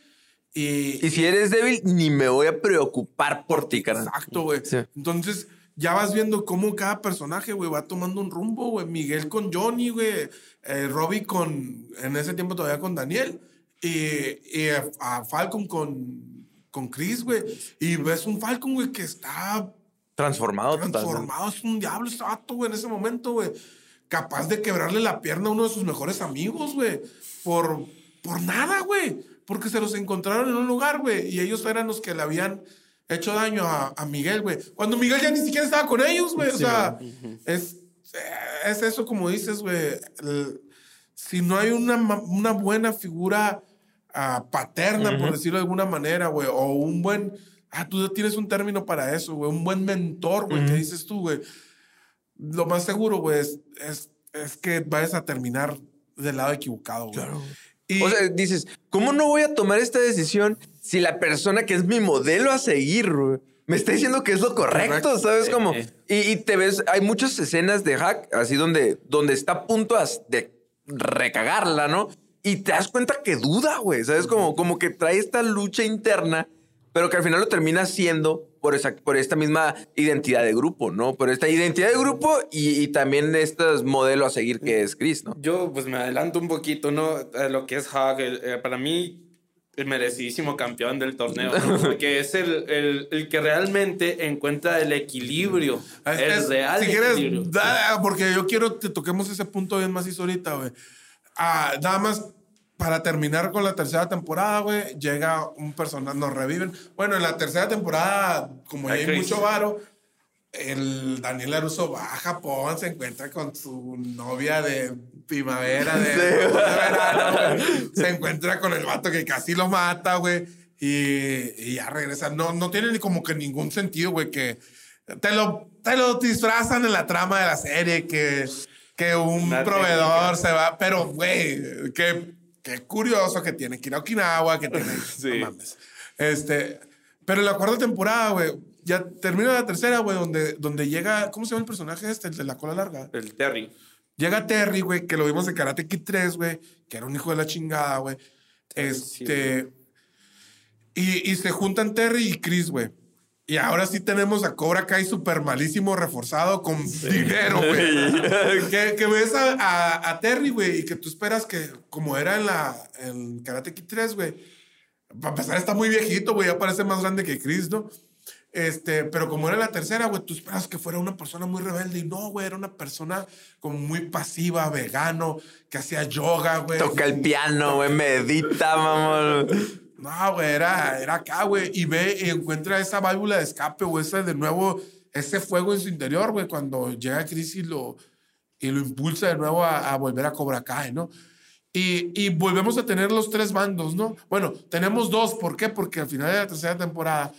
Y, y, si eres débil, ni me voy a preocupar por ti, carnal. Exacto, güey. Entonces, ya vas viendo cómo cada personaje, güey, va tomando un rumbo, güey. Miguel con Johnny, güey. Eh, Robbie con, en ese tiempo todavía con Daniel. Y, a Falcon con, con Chris, güey. Y ves un Falcon, güey, que está... Transformado. Transformado. Es un diablo ese vato, güey, en ese momento, güey. Capaz de quebrarle la pierna a uno de sus mejores amigos, güey por, por nada, güey. Porque se los encontraron en un lugar, güey. Y ellos eran los que le habían hecho daño a, a Miguel, güey. Cuando Miguel ya ni siquiera estaba con ellos, güey. o sea, es, es eso como dices, güey. Si no hay una, una buena figura ah, paterna, por decirlo de alguna manera, güey, o un buen... Ah, tú tienes un término para eso, güey. Un buen mentor, güey. ¿Qué dices tú, güey? Lo más seguro, güey, es, es, es que vayas a terminar del lado equivocado, güey. Claro. o sea, dices, ¿cómo no voy a tomar esta decisión si la persona que es mi modelo a seguir, me está diciendo que es lo correcto, ¿sabes cómo? Y, te ves, hay muchas escenas de hack así donde, donde está a punto de recagarla, ¿no? Y te das cuenta que duda, güey, ¿sabes? Como, como que trae esta lucha interna pero que al final lo termina siendo por, esa, por esta misma identidad de grupo, ¿no? Por esta identidad de grupo y, y también este modelo a seguir que es Chris, ¿no? Yo pues me adelanto un poquito, ¿no? A lo que es Hug, eh, para mí el merecidísimo campeón del torneo, ¿no? porque es el, el, el, que realmente encuentra el equilibrio, el real si equilibrio. Quieres, porque yo quiero que toquemos ese punto bien más ahorita, güey. Ah, nada más para terminar con la tercera temporada, güey, llega un personaje, nos reviven. Bueno, en la tercera temporada, como ya hay mucho varo, el Daniel Aruso va a Japón, se encuentra con su novia de primavera, de, verano, Se encuentra con el vato que casi lo mata, güey. Y, ya regresa. No, no tiene como que ningún sentido, güey, que te lo, te lo disfrazan en la trama de la serie, que que un Una proveedor se va. Pero, güey, qué, qué curioso que tiene que ir a Okinawa, que tiene. Sí. No mames. Este. Pero la cuarta temporada, güey, ya termina la tercera, güey, donde, donde llega. ¿Cómo se llama el personaje este? El de la cola larga. El Terry. Llega Terry, güey, que lo vimos en Karate Kid 3, güey, que era un hijo de la chingada, güey. sí, Este. y, y se juntan Terry y Chris, güey. Y ahora sí tenemos a Cobra Kai super malísimo, reforzado con dinero, güey. que, que ves a, a- a Terry, güey, y que tú esperas que, como era en la en Karate Kid 3, güey, para empezar está muy viejito, güey, ya parece más grande que Chris, ¿no? Este, pero como era la tercera, güey, tú esperas que fuera una persona muy rebelde y no, güey, era una persona como muy pasiva, vegano, que hacía yoga, güey. Toca el piano, güey, medita, mamón. No, güey, era, era acá, güey. Y ve y encuentra esa válvula de escape, güey, ese de nuevo, ese fuego en su interior, güey, cuando llega Chris y lo, y lo impulsa de nuevo a, a volver a Cobra Kai, ¿no? Y, y volvemos a tener los tres bandos, ¿no? Bueno, tenemos dos. ¿Por qué? Porque al final de la tercera temporada,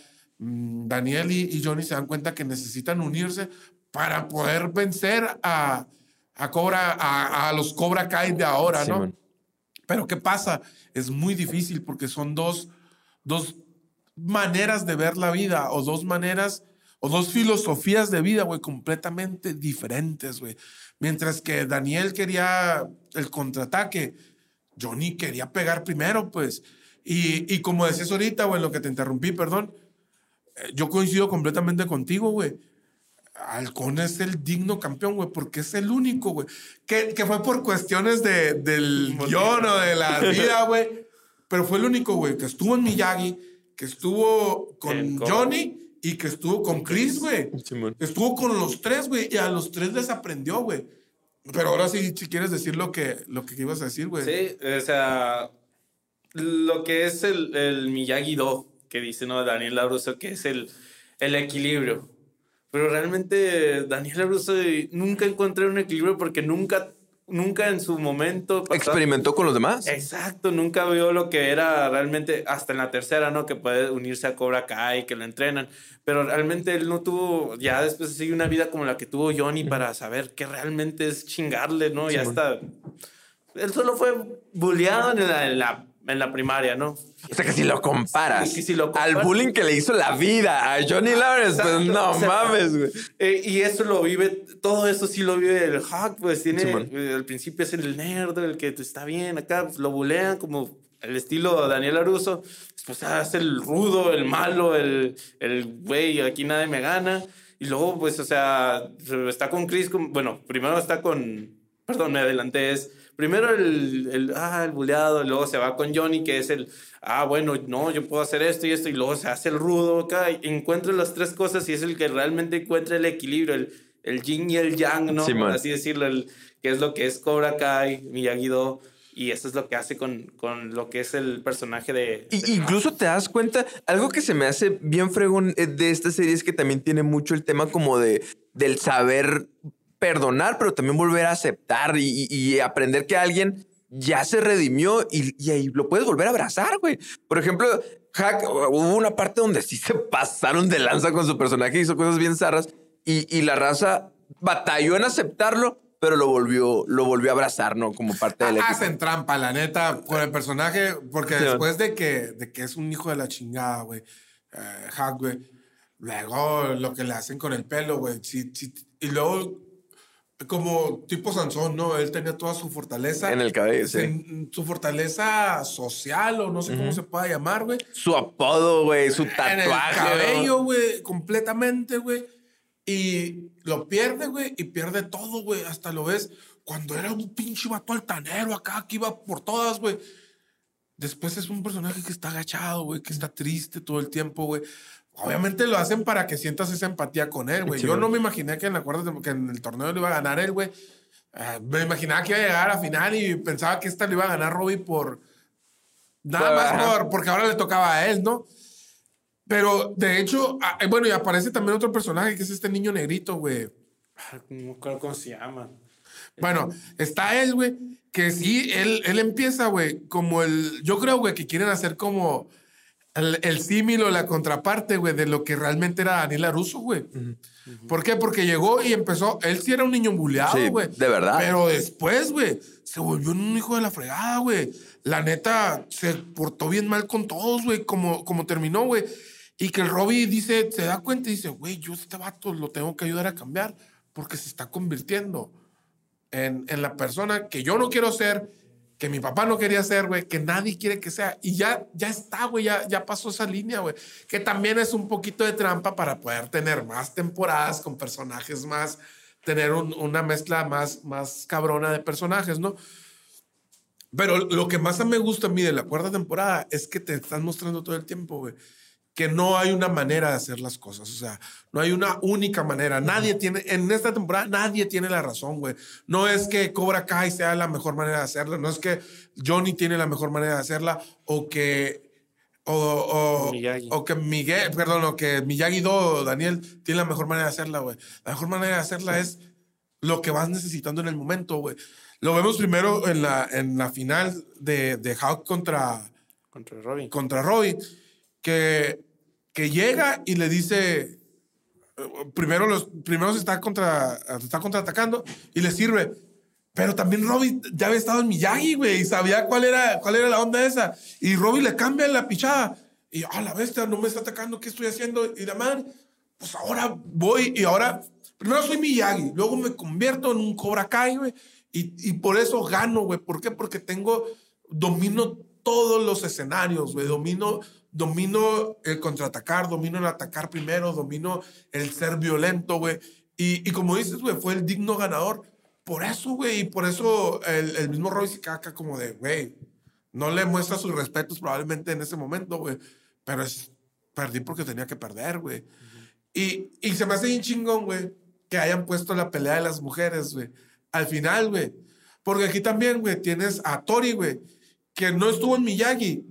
Daniel y, y Johnny se dan cuenta que necesitan unirse para poder vencer a, a, Cobra, a, a los Cobra Kai de ahora, ¿no? Pero ¿qué pasa? Es muy difícil porque son dos, dos maneras de ver la vida o dos maneras o dos filosofías de vida, güey, completamente diferentes, güey. Mientras que Daniel quería el contraataque, Johnny quería pegar primero, pues. Y, y como decías ahorita, güey, lo que te interrumpí, perdón, yo coincido completamente contigo, güey. Halcón es el digno campeón, güey, porque es el único, güey. Que, que fue por cuestiones de, del guion o de la vida, güey. Pero fue el único, güey, que estuvo en Miyagi, que estuvo con. Johnny y que estuvo con Chris, güey. Estuvo con los tres, güey, y a los tres les aprendió, güey. Pero ahora sí, si quieres decir lo que, lo que ibas a decir, güey. Sí, o sea, lo que es el, el Miyagi-Do, que dice ¿no? Daniel Laruso, que es el, el equilibrio. Pero realmente Daniel Laruso nunca encontré un equilibrio porque nunca, nunca en su momento... pasado- ¿Experimentó con los demás? Exacto, nunca vio lo que era realmente, hasta en la tercera, ¿no? Que puede unirse a Cobra Kai, que lo entrenan. Pero realmente él no tuvo, ya después sigue una vida como la que tuvo Johnny para saber qué realmente es chingarle, ¿no? Ya está. Él solo fue bulleado en la, en la, en la primaria, ¿no? O sea que si lo comparas Es que si lo al comparas- bullying que le hizo la vida a Johnny Lawrence, pues Exacto, no o sea, mames, güey. Eh, y eso lo vive, todo eso sí lo vive el hack, pues tiene, Simón. eh, al principio es el nerd, el que está bien, acá pues, lo bulean como el estilo Daniel Aruso, después ah, es el rudo, el malo, el, el güey, aquí nadie me gana, y luego pues, o sea, está con Chris, con- bueno, primero está con, perdón, me adelanté, es primero el, el, ah, el buleado, y luego se va con Johnny, que es el, ah, bueno, no, yo puedo hacer esto y esto, y luego se hace el rudo acá, y encuentra las tres cosas y es el que realmente encuentra el equilibrio, el, el yin y el yang, ¿no? Por así decirlo, el, que es lo que es Cobra Kai, Miyagi-Do, y eso es lo que hace con, con lo que es el personaje de... Y- de- incluso te das cuenta, algo que se me hace bien fregón eh, de esta serie es que también tiene mucho el tema como de del saber perdonar, pero también volver a aceptar y, y- aprender que alguien ya se redimió y, y ahí lo puedes volver a abrazar, güey. Por ejemplo, Hack, hubo una parte donde sí se pasaron de lanza con su personaje, hizo cosas bien zarras y, y la raza batalló en aceptarlo, pero lo volvió, lo volvió a abrazar, ¿no? Como parte del equipo. Hacen trampa, la neta, con el personaje, porque Sí, después de que, de que es un hijo de la chingada, güey, eh, Hack, güey, luego lo que le hacen con el pelo, güey, sí, sí, y luego, como tipo Sansón, ¿no? Él tenía toda su fortaleza. En el cabello, sí. en- su fortaleza social, o no sé cómo se pueda llamar, güey. Su apodo, güey, su En el tatuaje. cabello, güey, completamente, güey. Y lo pierde, güey, y pierde todo, güey. Hasta lo ves cuando era un pinche vato altanero acá, que iba por todas, güey. Después es un personaje que está agachado, güey, que está triste todo el tiempo, güey. Obviamente lo hacen para que sientas esa empatía con él, güey. Sí, Yo no me imaginé que en, la cuarta que en el torneo lo iba a ganar él, güey. Ah, me imaginaba que iba a llegar a final y pensaba que esta lo iba a ganar Robbie por... Nada más por, porque ahora le tocaba a él, ¿no? Pero de hecho, ah, eh, bueno, y aparece también otro personaje que es este niño negrito, güey. Ah, No cómo se llama. Bueno, está él, güey, que sí, él, él empieza, güey, como el. Yo creo, güey, que quieren hacer como el, el símil o la contraparte, güey, de lo que realmente era Daniel Aruso, güey. ¿Por qué? Porque llegó y empezó. Él sí era un niño buleado, Sí, güey. de verdad. Pero después, güey, se volvió un hijo de la fregada, güey. La neta se portó bien mal con todos, güey, como, como terminó, güey. Y que el Robbie dice, se da cuenta y dice, güey, yo este vato lo tengo que ayudar a cambiar porque se está convirtiendo en, en la persona que yo no quiero ser, que mi papá no quería ser, güey, que nadie quiere que sea. Y ya, ya está, güey, ya, ya pasó esa línea, güey. Que también es un poquito de trampa para poder tener más temporadas con personajes más, tener un- una mezcla más, más cabrona de personajes, ¿no? Pero lo que más me gusta a mí de la cuarta temporada es que te están mostrando todo el tiempo, güey, que no hay una manera de hacer las cosas. O sea, no hay una única manera. Nadie tiene, en esta temporada, nadie tiene la razón, güey. No es que Cobra Kai sea la mejor manera de hacerlo. No es que Johnny tiene la mejor manera de hacerla o que. O, o, Miyagi. o que Miguel, perdón, o que Miyagi-Do o Daniel tiene la mejor manera de hacerla, güey. La mejor manera de hacerla es lo que vas necesitando en el momento, güey. Lo vemos primero en la, en la final de, de Hawk contra, Contra Robin. contra Robbie, que, que llega y le dice, eh, primero, los, primero se está, contra, está contraatacando y le sirve. Pero también Robbie ya había estado en Miyagi, güey, y sabía cuál era, cuál era la onda esa. Y Robbie le cambia la pichada. Y, ah, la bestia, no me está atacando, ¿qué estoy haciendo? Y la madre, pues ahora voy y ahora, primero soy Miyagi, luego me convierto en un Cobra Kai, güey. Y, y por eso gano, güey. ¿Por qué? Porque tengo, domino todos los escenarios, güey. Domino, domino el contraatacar, domino el atacar primero, domino el ser violento, güey. Y, y como dices, güey, fue el digno ganador. Por eso, güey, y por eso el, el mismo Roy se caca como de, güey, no le muestra sus respetos probablemente en ese momento, güey. Pero es, perdí porque tenía que perder, güey. y, y se me hace bien chingón, güey, que hayan puesto la pelea de las mujeres, güey. Al final, güey. Porque aquí también, güey, tienes a Tori, güey, que no estuvo en Miyagi,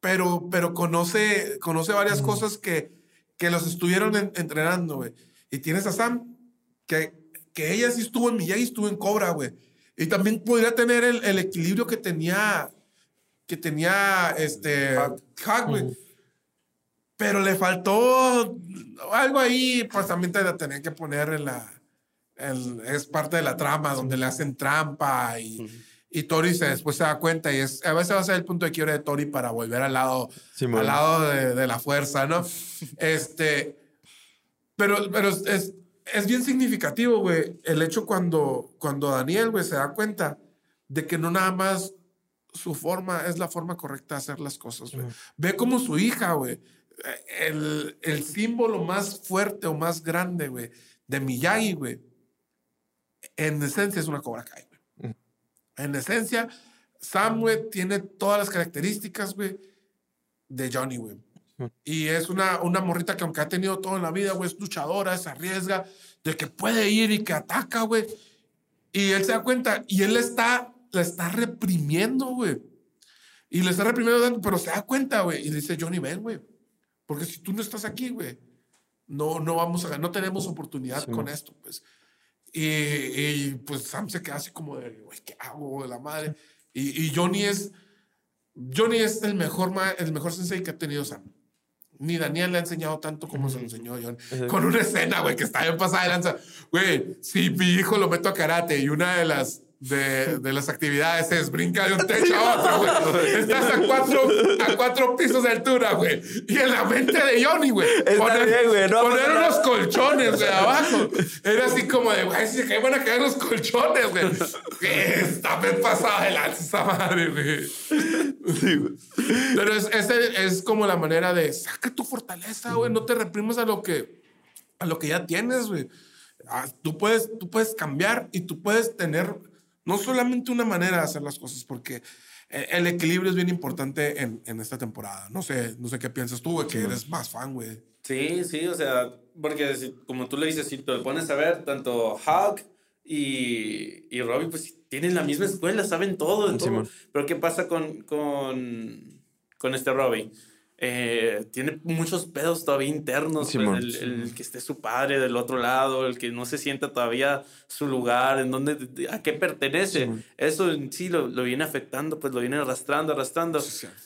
pero, pero conoce, conoce varias cosas que, que los estuvieron en- entrenando, güey. Y tienes a Sam, que, que ella sí estuvo en Miyagi, estuvo en Cobra, güey. Y también podría tener el, el equilibrio que tenía, que tenía este Hack, güey. Pero le faltó algo ahí, pues también te la tenían que poner en la. es parte de la trama donde le hacen trampa y, y Tori se, después se da cuenta y es, a veces va a ser el punto de quiebre de Tori para volver al lado, Simón. al lado de, de la fuerza, ¿no? este. Pero, pero es, es, bien significativo, güey, el hecho cuando, cuando Daniel, güey, se da cuenta de que no nada más su forma es la forma correcta de hacer las cosas, güey. Ve como su hija, güey, el, el símbolo más fuerte o más grande, güey, de Miyagi, güey, en esencia es una Cobra Kai. En esencia, Sam, güey, tiene todas las características, güey, de Johnny, güey. Y es una, una morrita que aunque ha tenido todo en la vida, güey, es luchadora, se arriesga, de que puede ir y que ataca, güey. Y él se da cuenta y él está, la está reprimiendo, güey. Y le está reprimiendo, pero se da cuenta, güey. Y dice, Johnny, ven, güey. Porque si tú no estás aquí, güey, no, no vamos a no tenemos oportunidad con esto, pues. Y, y, pues Sam se queda así como de, güey, ¿qué hago, la madre? Y, y Johnny es, Johnny es el mejor, el mejor sensei que ha tenido Sam. Ni Daniel le ha enseñado tanto como se lo enseñó Johnny. Con una escena, güey, que está bien pasada de lanza. Güey, si mi hijo lo meto a karate y una de las, de, de las actividades es brincar de un techo a otro, güey. Estás a cuatro, a cuatro pisos de altura, güey. Y en la mente de Johnny, güey. Bien, güey, no poner unos colchones, güey, abajo. Era así como de, güey, si se van a caer los colchones, güey. Está bien pasada de lanza esa madre, güey. Pero es, ese es como la manera de saca tu fortaleza, güey. No te reprimas a lo que, a lo que ya tienes, güey. Ah, Tú puedes, tú puedes cambiar y tú puedes tener no solamente una manera de hacer las cosas, porque eh, el equilibrio es bien importante en, en esta temporada. No sé, no sé qué piensas tú, güey, que eres más fan, güey. Sí, sí, o sea, porque si- como tú le dices, si te lo pones a ver, tanto Hawk y, y Robbie, pues tienen la misma escuela, saben todo todo. Pero ¿qué pasa con, con, con este Robbie? Eh, tiene muchos pedos todavía internos. pues, el, que esté su padre del otro lado, el que no se sienta todavía su lugar, en donde, a qué pertenece. Eso en sí lo, lo, viene afectando, pues lo viene arrastrando, arrastrando.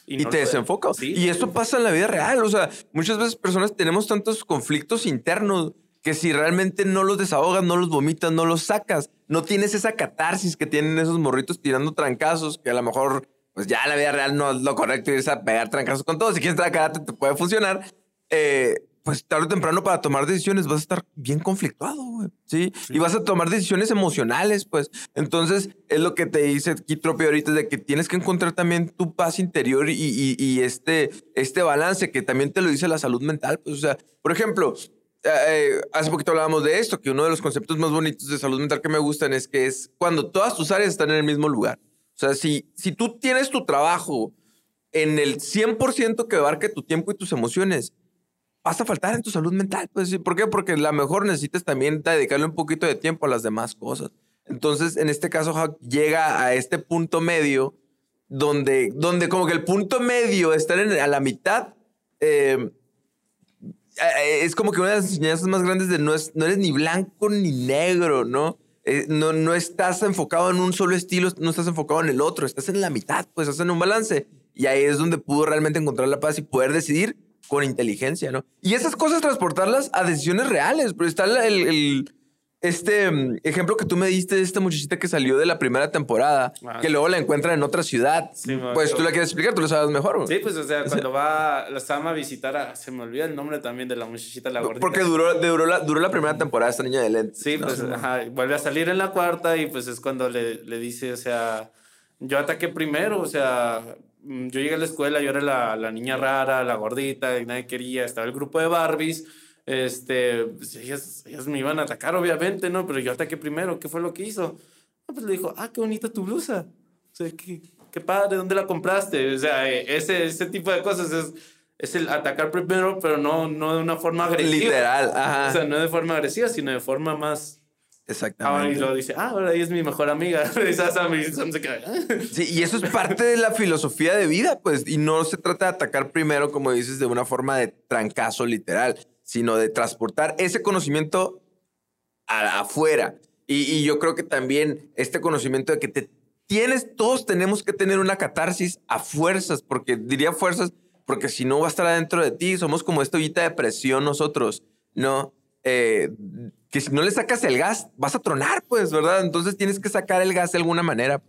y, te desenfoca. Y esto pasa en la vida real. O sea, muchas veces personas tenemos tantos conflictos internos que si realmente no los desahogas, no los vomitas, no los sacas, no tienes esa catarsis que tienen esos morritos tirando trancazos que a lo mejor pues ya la vida real no es lo correcto irse a pegar trancazos con todo. Si quieres estar karate, te puede funcionar. Eh, pues tarde o temprano para tomar decisiones vas a estar bien conflictuado, güey. ¿sí? Y vas a tomar decisiones emocionales, pues. Entonces, es lo que te dice Kitropi ahorita, de que tienes que encontrar también tu paz interior y, y, este, este balance que también te lo dice la salud mental. Pues, o sea, por ejemplo, eh, eh, hace poquito hablábamos de esto, que uno de los conceptos más bonitos de salud mental que me gustan es que es cuando todas tus áreas están en el mismo lugar. O sea, si, si tú tienes tu trabajo en el 100% que abarque tu tiempo y tus emociones, vas a faltar en tu salud mental. Pues, ¿Por qué? Porque a lo mejor necesitas también dedicarle un poquito de tiempo a las demás cosas. Entonces, en este caso, llega a este punto medio donde, donde como que el punto medio, estar en, a la mitad, eh, eh, es como que una de las enseñanzas más grandes de no, es, no eres ni blanco ni negro, ¿no? Eh, no, no estás enfocado en un solo estilo, no estás enfocado en el otro, estás en la mitad, pues estás en un balance. Y ahí es donde pudo realmente encontrar la paz y poder decidir con inteligencia, ¿no? Y esas cosas transportarlas a decisiones reales, pero está el este mm, ejemplo que tú me diste de esta muchachita que salió de la primera temporada, ah, que luego la encuentran en otra ciudad, pues tú la quieres explicar, tú lo sabes mejor. Sí, pues o sea, cuando va la Sama a visitar a, se me olvida el nombre también de la muchachita, la gordita. Porque duró, duró, la, duró la primera temporada esta niña de lentes. Sí, pues ajá, vuelve a salir en la cuarta y pues es cuando le, le dice, o sea, yo ataqué primero, o sea, mm, yo llegué a la escuela, yo era la, la niña rara, la gordita, y nadie quería, estaba el grupo de Barbies este, pues, ellas, ellas, me iban a atacar, obviamente, ¿no? Pero yo ataqué primero. ¿Qué fue lo que hizo? Ah, pues le dijo, ah, qué bonita tu blusa. O sea, qué, qué padre, ¿dónde la compraste? O sea, e, ese, ese tipo de cosas es, es el atacar primero, pero no, no de una forma agresiva. Literal, ajá. O sea, no de forma agresiva, sino de forma más... Exactamente. y lo dice, ah, ahora ella es mi mejor amiga. sí, y eso es parte de la filosofía de vida, pues, y no se trata de atacar primero, como dices, de una forma de trancazo literal sino de transportar ese conocimiento afuera. Y, yo creo que también este conocimiento de que te tienes, todos tenemos que tener una catarsis a fuerzas, porque diría fuerzas, porque si no va a estar adentro de ti, somos como esta ollita de presión nosotros, ¿no? Eh, que si no le sacas el gas, vas a tronar, pues, ¿verdad? Entonces tienes que sacar el gas de alguna manera.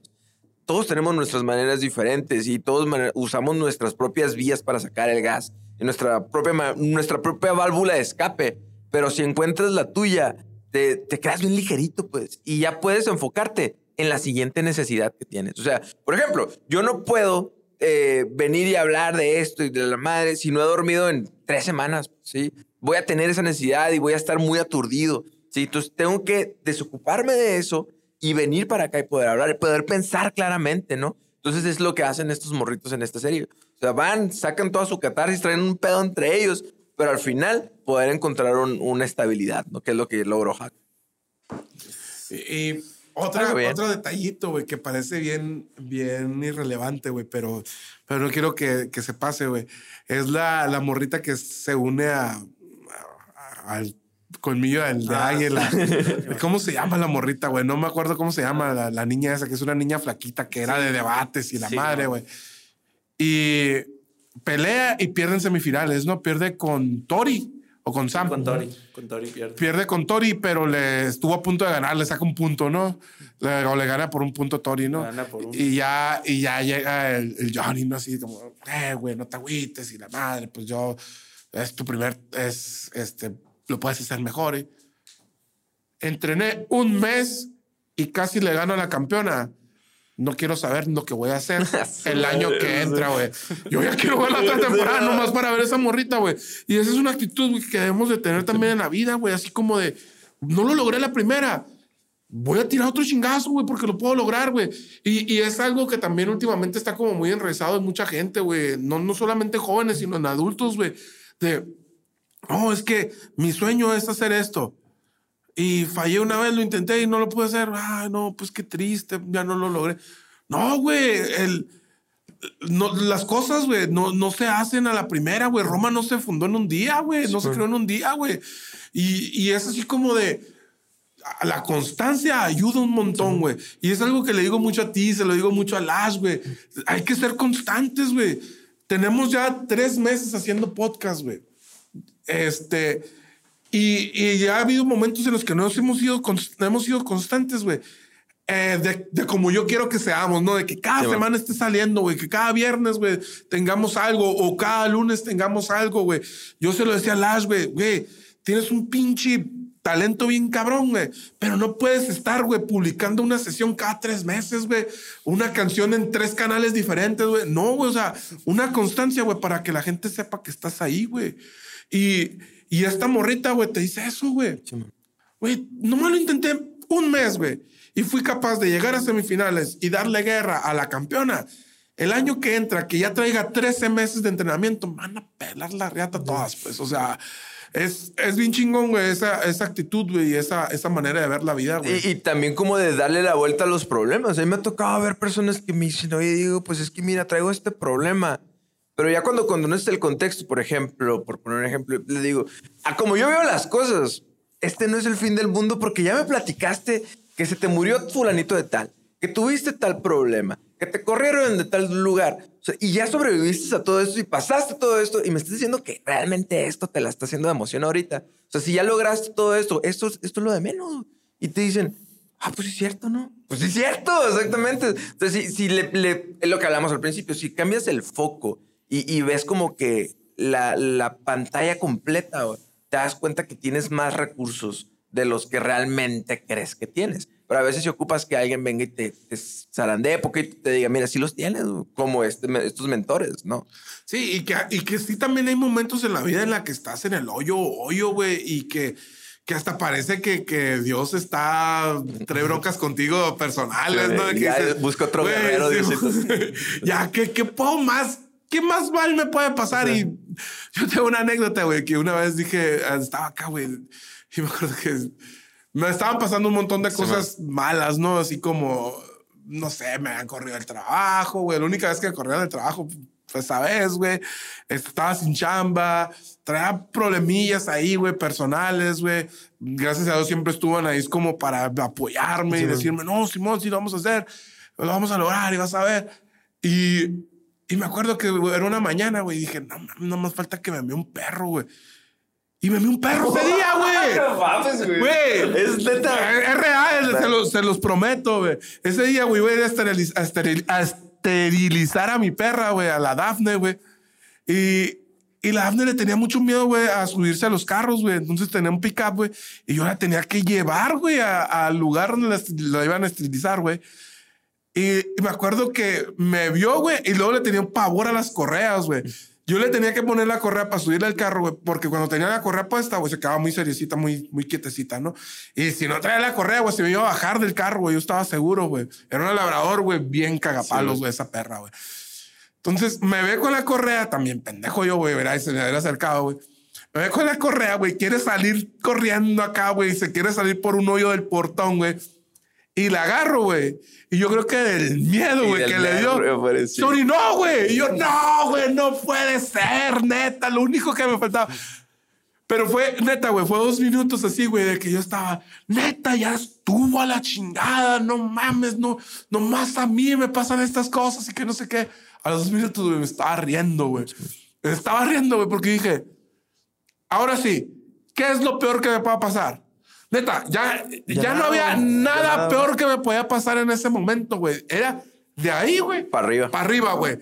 Todos tenemos nuestras maneras diferentes y todos usamos nuestras propias vías para sacar el gas nuestra propia, nuestra propia válvula de escape. Pero si encuentras la tuya, te, te quedas bien ligerito, pues, y ya puedes enfocarte en la siguiente necesidad que tienes. O sea, por ejemplo, yo no puedo eh, venir y hablar de esto y de la madre si no he dormido en tres semanas, ¿sí? Voy a tener esa necesidad y voy a estar muy aturdido, ¿sí? Entonces tengo que desocuparme de eso y venir para acá y poder hablar poder pensar claramente, ¿no? Entonces es lo que hacen estos morritos en esta serie sea, van, sacan toda su catarsis, traen un pedo entre ellos, pero al final poder encontrar una estabilidad, ¿no? Que es lo que logró Hack. Y, otra, otro detallito, güey, que parece bien, bien irrelevante, güey, pero, pero no quiero que, que se pase, güey. Es la, la morrita que se une a, al colmillo del de águila. ¿Cómo se llama la morrita, güey? No me acuerdo cómo se llama la, la, niña esa, que es una niña flaquita que era de debates y la madre, güey. Y pelea y pierde en semifinales, ¿no? Pierde con Tori o con Sam. Con Tori, con Tori pierde. Pierde con Tori, pero le estuvo a punto de ganar, le saca un punto, ¿no? Le, o le gana por un punto Tori, ¿no? Y ya, y ya llega el, Johnny, ¿no? Así como, eh, güey, no te agüites y la madre, pues yo, es tu primer, es, este, lo puedes hacer mejor. ¿eh? Entrené un mes y casi le gano a la campeona no quiero saber lo que voy a hacer el año que entra, güey. Yo ya quiero ver la otra temporada nomás para ver esa morrita, güey. Y esa es una actitud que debemos de tener también en la vida, güey. Así como de, no lo logré la primera. Voy a tirar otro chingazo, güey, porque lo puedo lograr, güey. Y, y, es algo que también últimamente está como muy enraizado en mucha gente, güey. No, no solamente jóvenes, sino en adultos, güey. De, no, es que mi sueño es hacer esto. Y fallé una vez, lo intenté y no lo pude hacer. Ay, no, pues qué triste, ya no lo logré. No, güey, el, no, las cosas, güey, no, no se hacen a la primera, güey. Roma no se fundó en un día, güey. No se creó en un día, güey. Y, y es así como de la constancia ayuda un montón, güey. Y es algo que le digo mucho a ti, se lo digo mucho a Lash, güey. Hay que ser constantes, güey. Tenemos ya tres meses haciendo podcast, güey. Este, y, y, ya ha habido momentos en los que no hemos sido, hemos sido constantes, güey. Eh, de, de, como yo quiero que seamos, ¿no? De que cada semana esté saliendo, güey, que cada viernes, güey, tengamos algo o cada lunes tengamos algo, güey. Yo se lo decía a Lash, güey, güey, tienes un pinche talento bien cabrón, güey. Pero no puedes estar, güey, publicando una sesión cada tres meses, güey. Una canción en tres canales diferentes, güey. No, güey, o sea, una constancia, güey, para que la gente sepa que estás ahí, güey. Y, y esta morrita, güey, te dice eso, güey. Güey, no me lo intenté un mes, güey. Y fui capaz de llegar a semifinales y darle guerra a la campeona. El año que entra, que ya traiga 13 meses de entrenamiento, van a pelar la reata todas, pues. O sea, es, es bien chingón, güey, esa, esa actitud, güey, y esa, esa manera de ver la vida, güey. Y, también como de darle la vuelta a los problemas. A mí me ha tocado ver personas que me dicen, oye, digo, pues es que mira, traigo este problema. Pero ya cuando conoces el contexto, por ejemplo, por poner un ejemplo, le digo, a como yo veo las cosas, este no es el fin del mundo porque ya me platicaste que se te murió fulanito de tal, que tuviste tal problema, que te corrieron de tal lugar y ya sobreviviste a todo esto y pasaste todo esto y me estás diciendo que realmente esto te la está haciendo de emoción ahorita. O sea, si ya lograste todo esto, esto, esto es lo de menos. Y te dicen, ah, pues es cierto, ¿no? Pues es cierto, exactamente. Entonces, si, si le, le, es lo que hablamos al principio, si cambias el foco y, y ves como que la, la pantalla completa, te das cuenta que tienes más recursos de los que realmente crees que tienes. Pero a veces si ocupas que alguien venga y te, te zarandee porque te diga, mira, sí los tienes, como este, estos mentores, ¿no? Sí, y que, y que sí también hay momentos en la vida en la que estás en el hoyo, hoyo, güey, y que, que hasta parece que, que Dios está, trae broncas contigo personales, ¿no? Que ya busca otro guerrero, ya, ¿qué, ¿qué puedo más? ¿Qué más mal me puede pasar? Y yo tengo una anécdota, güey, que una vez dije, estaba acá, güey, y me acuerdo que me estaban pasando un montón de cosas malas, ¿no? Así como, no sé, me han corrido el trabajo, güey. La única vez que corrieron el trabajo fue esa vez, güey. Estaba sin chamba, traía problemillas ahí, güey, personales, güey. Gracias a Dios siempre estuvieron ahí como para apoyarme y decirme, no, Simón, sí lo vamos a hacer, lo vamos a lograr y vas a ver. Y, y me acuerdo que era una mañana, güey, y dije, no, no más falta que me envíe un perro, güey. Y me vi un perro ese día, güey. güey. Es Es, real, se los, se los, prometo, güey. Ese día, güey, voy a, a, esterilizar a mi perra, güey, a la Dafne, güey. Y, y la Dafne le tenía mucho miedo, güey, a subirse a los carros, güey. Entonces tenía un pick-up, güey. Y yo la tenía que llevar, güey, al lugar donde la, iban a esterilizar, güey. Y, me acuerdo que me vio, güey, y luego le tenía un pavor a las correas, güey. Yo le tenía que poner la correa para subirle al carro, güey, porque cuando tenía la correa puesta, güey, se quedaba muy seriecita, muy, muy quietecita, ¿no? Y si no traía la correa, güey, se me iba a bajar del carro, güey, yo estaba seguro, güey. Era un labrador, güey, bien cagapalos, güey, esa perra, güey. Entonces me ve con la correa, también pendejo yo, güey, verá, y se me había acercado, güey. Me ve con la correa, güey, quiere salir corriendo acá, güey, se quiere salir por un hoyo del portón, güey. Y la agarro, güey. Y yo creo que del miedo, güey, que le dio. Sorry, no, güey. Y yo, no, güey, no puede ser, neta. Lo único que me faltaba. Pero fue, neta, güey, fue dos minutos así, güey, de que yo estaba, neta, ya estuvo a la chingada, no mames, no, nomás a mí me pasan estas cosas y que no sé qué. A los dos minutos, güey, me estaba riendo, güey. Me estaba riendo, güey, porque dije, ahora sí, ¿qué es lo peor que me pueda pasar? Neta, ya, ya, no había nada peor que me podía pasar en ese momento, güey. Era de ahí, güey. Para arriba. Para arriba, güey.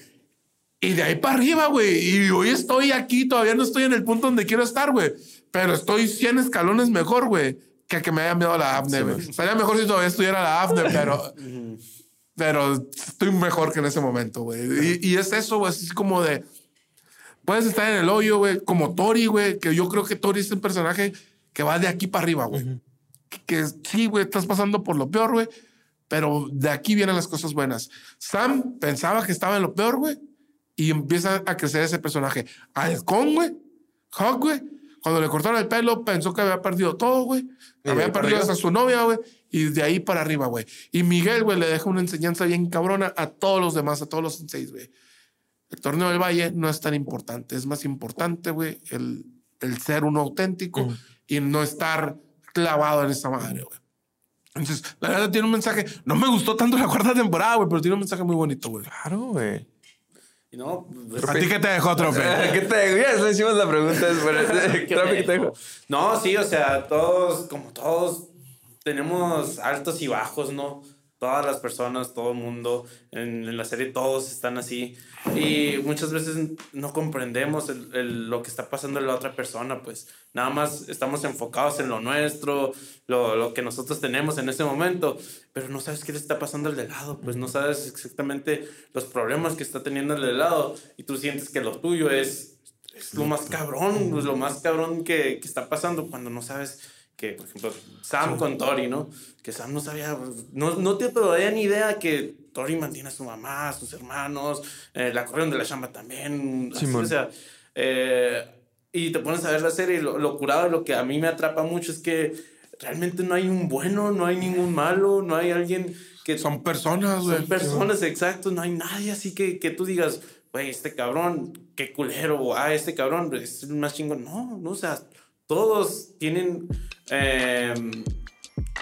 Y de ahí para arriba, güey. Y hoy estoy aquí, todavía no estoy en el punto donde quiero estar, güey. Pero estoy 100 escalones mejor, güey, que que me haya miedo a la AFNE, güey. Sería mejor si todavía estuviera la AFNE, pero... pero estoy mejor que en ese momento, güey. Y, y, es eso, güey. Es como de... Puedes estar en el hoyo, güey. Como Tori, güey. Que yo creo que Tori es un personaje que va de aquí para arriba, güey. que, sí, güey, estás pasando por lo peor, güey, pero de aquí vienen las cosas buenas. Sam pensaba que estaba en lo peor, güey, y empieza a crecer ese personaje. Halcón, güey, Hawk, güey, cuando le cortaron el pelo, pensó que había perdido todo, güey. Había perdido hasta su novia, güey. Y de ahí para arriba, güey. Y Miguel, güey, le deja una enseñanza bien cabrona a todos los demás, a todos los seis, güey. el torneo del Valle no es tan importante. Es más importante, güey, el, el ser uno auténtico y no estar clavado en esa madre, güey. Entonces, la verdad tiene un mensaje. No me gustó tanto la cuarta temporada, güey, pero tiene un mensaje muy bonito, güey. Claro, güey. Y no, pues, ¿A ti qué te dejó, Trofe? ¿Qué te dejó? Ya le hicimos la pregunta. después. ¿Qué Trofe, ¿qué te dejó? No, sí, o sea, todos, como todos, tenemos altos y bajos, ¿no? Todas las personas, todo el mundo, en, la serie todos están así. Y muchas veces no comprendemos lo que está pasando en la otra persona, pues nada más estamos enfocados en lo nuestro, lo, lo que nosotros tenemos en ese momento, pero no sabes qué le está pasando al de lado, pues no sabes exactamente los problemas que está teniendo el de lado y tú sientes que lo tuyo es, es lo más cabrón, pues, lo más cabrón que, que está pasando cuando no sabes que, por ejemplo, Sam con Tori, ¿no? Que Sam no sabía, no, no te daría ni idea que Tori mantiene a su mamá, a sus hermanos, eh, la corrieron de la chamba también. así, o sea, eh, y te pones a ver la serie y lo, lo curado, lo que a mí me atrapa mucho es que realmente no hay un bueno, no hay ningún malo, no hay alguien que... Son personas, güey. Son personas, exacto. No hay nadie así que, que tú digas, güey, este cabrón, qué culero, ah, este cabrón es más chingón. No, no, o sea, todos tienen eh,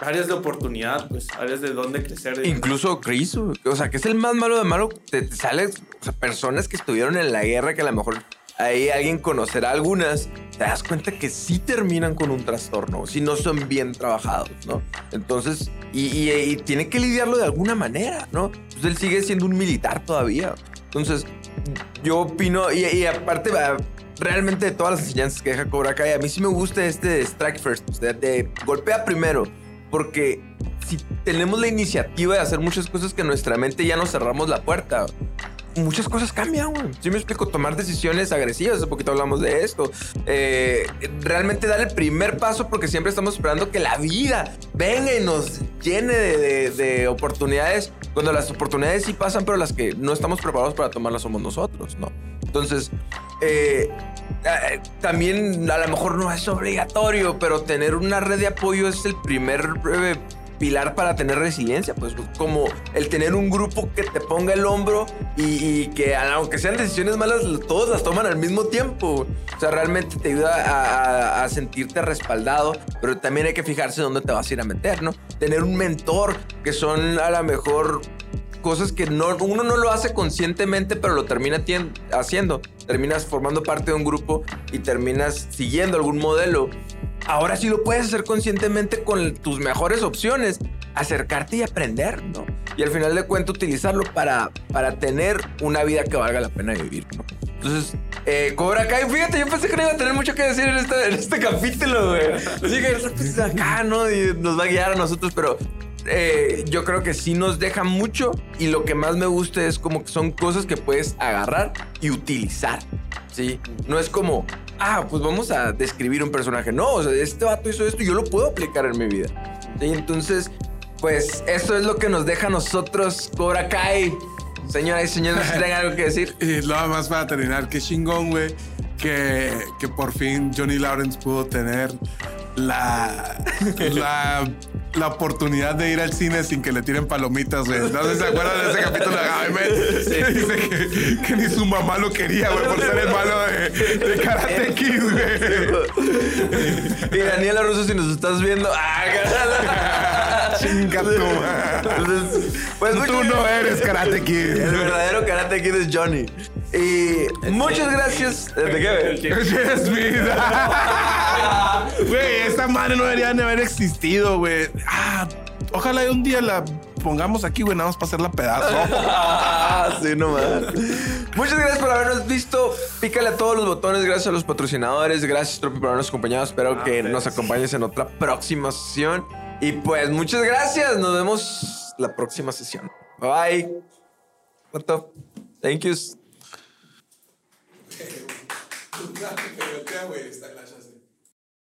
áreas de oportunidad, pues, áreas de dónde crecer. Incluso Chris, o sea, que es el más malo de malo. Te, te sale o sea, personas que estuvieron en la guerra que a lo mejor ahí alguien conocerá algunas. Te das cuenta que sí terminan con un trastorno, si no son bien trabajados, ¿no? Entonces, y, tiene que lidiarlo de alguna manera, ¿no? Pues él sigue siendo un militar todavía. Entonces, yo opino, y, y aparte, realmente de todas las enseñanzas que deja Cobra Kai, a mí sí me gusta este de Strike First, o sea, de golpea primero, porque si tenemos la iniciativa de hacer muchas cosas que nuestra mente ya nos cerramos la puerta, muchas cosas cambian, güey. Sí me explico, tomar decisiones agresivas, hace poquito hablamos de esto. Eh, realmente dar el primer paso porque siempre estamos esperando que la vida venga y nos llene de, de- de oportunidades, cuando las oportunidades sí pasan, pero las que no estamos preparados para tomarlas somos nosotros, ¿no? Entonces, eh, eh, también a lo mejor no es obligatorio, pero tener una red de apoyo es el primer eh, pilar para tener resiliencia, pues como el tener un grupo que te ponga el hombro y, que aunque sean decisiones malas, todos las toman al mismo tiempo. O sea, realmente te ayuda a, a- a sentirte respaldado, pero también hay que fijarse dónde te vas a ir a meter, ¿no? Tener un mentor, que son a lo mejor cosas que no, uno no lo hace conscientemente, pero lo termina haciendo. Terminas formando parte de un grupo y terminas siguiendo algún modelo. Ahora sí lo puedes hacer conscientemente con tus mejores opciones. Acercarte y aprender, ¿no? Y al final de cuentas utilizarlo para, para tener una vida que valga la pena vivir, ¿no? Entonces, eh, Cobra Kai, fíjate, yo pensé que no iba a tener mucho que decir en este, en este capítulo, güey. Así que pues, acá, ¿no? Y nos va a guiar a nosotros, pero eh, yo creo que sí nos deja mucho y lo que más me gusta es como que son cosas que puedes agarrar y utilizar, ¿sí? No es como, ah, pues vamos a describir un personaje. No, o sea, este vato hizo esto yo lo puedo aplicar en mi vida. ¿sí? Entonces, pues eso es lo que nos deja a nosotros Cobra Kai. Señoras y señores, tienen algo que decir. Y nada más para terminar, qué chingón, güey, que, que por fin Johnny Lawrence pudo tener la, la, la oportunidad de ir al cine sin que le tiren palomitas, güey. No sé si se acuerdan de ese capítulo de Jaime. Dice que, que ni su mamá lo quería, güey, por ser el malo de, de Karate Kid, güey. Y Daniela Russo, si nos estás viendo. ¡Ah! Chinga madre. Entonces, pues Tú no eres Karate Kid. El verdadero Karate Kid es Johnny. Y muchas gracias. ¿De qué? Es vida. Güey, esta madre no debería de haber existido, güey. Ah, ojalá un día la pongamos aquí, güey, nada más para hacerla pedazo. Ah, sí, nomás. Muchas gracias por habernos visto. Pícale a todos los botones. Gracias a los patrocinadores. Gracias, Tropi, por habernos acompañado. Espero que nos acompañes en otra próxima sesión. Y pues, muchas gracias. Nos vemos la próxima sesión. Bye. What the? Thank yous. Güey, está en la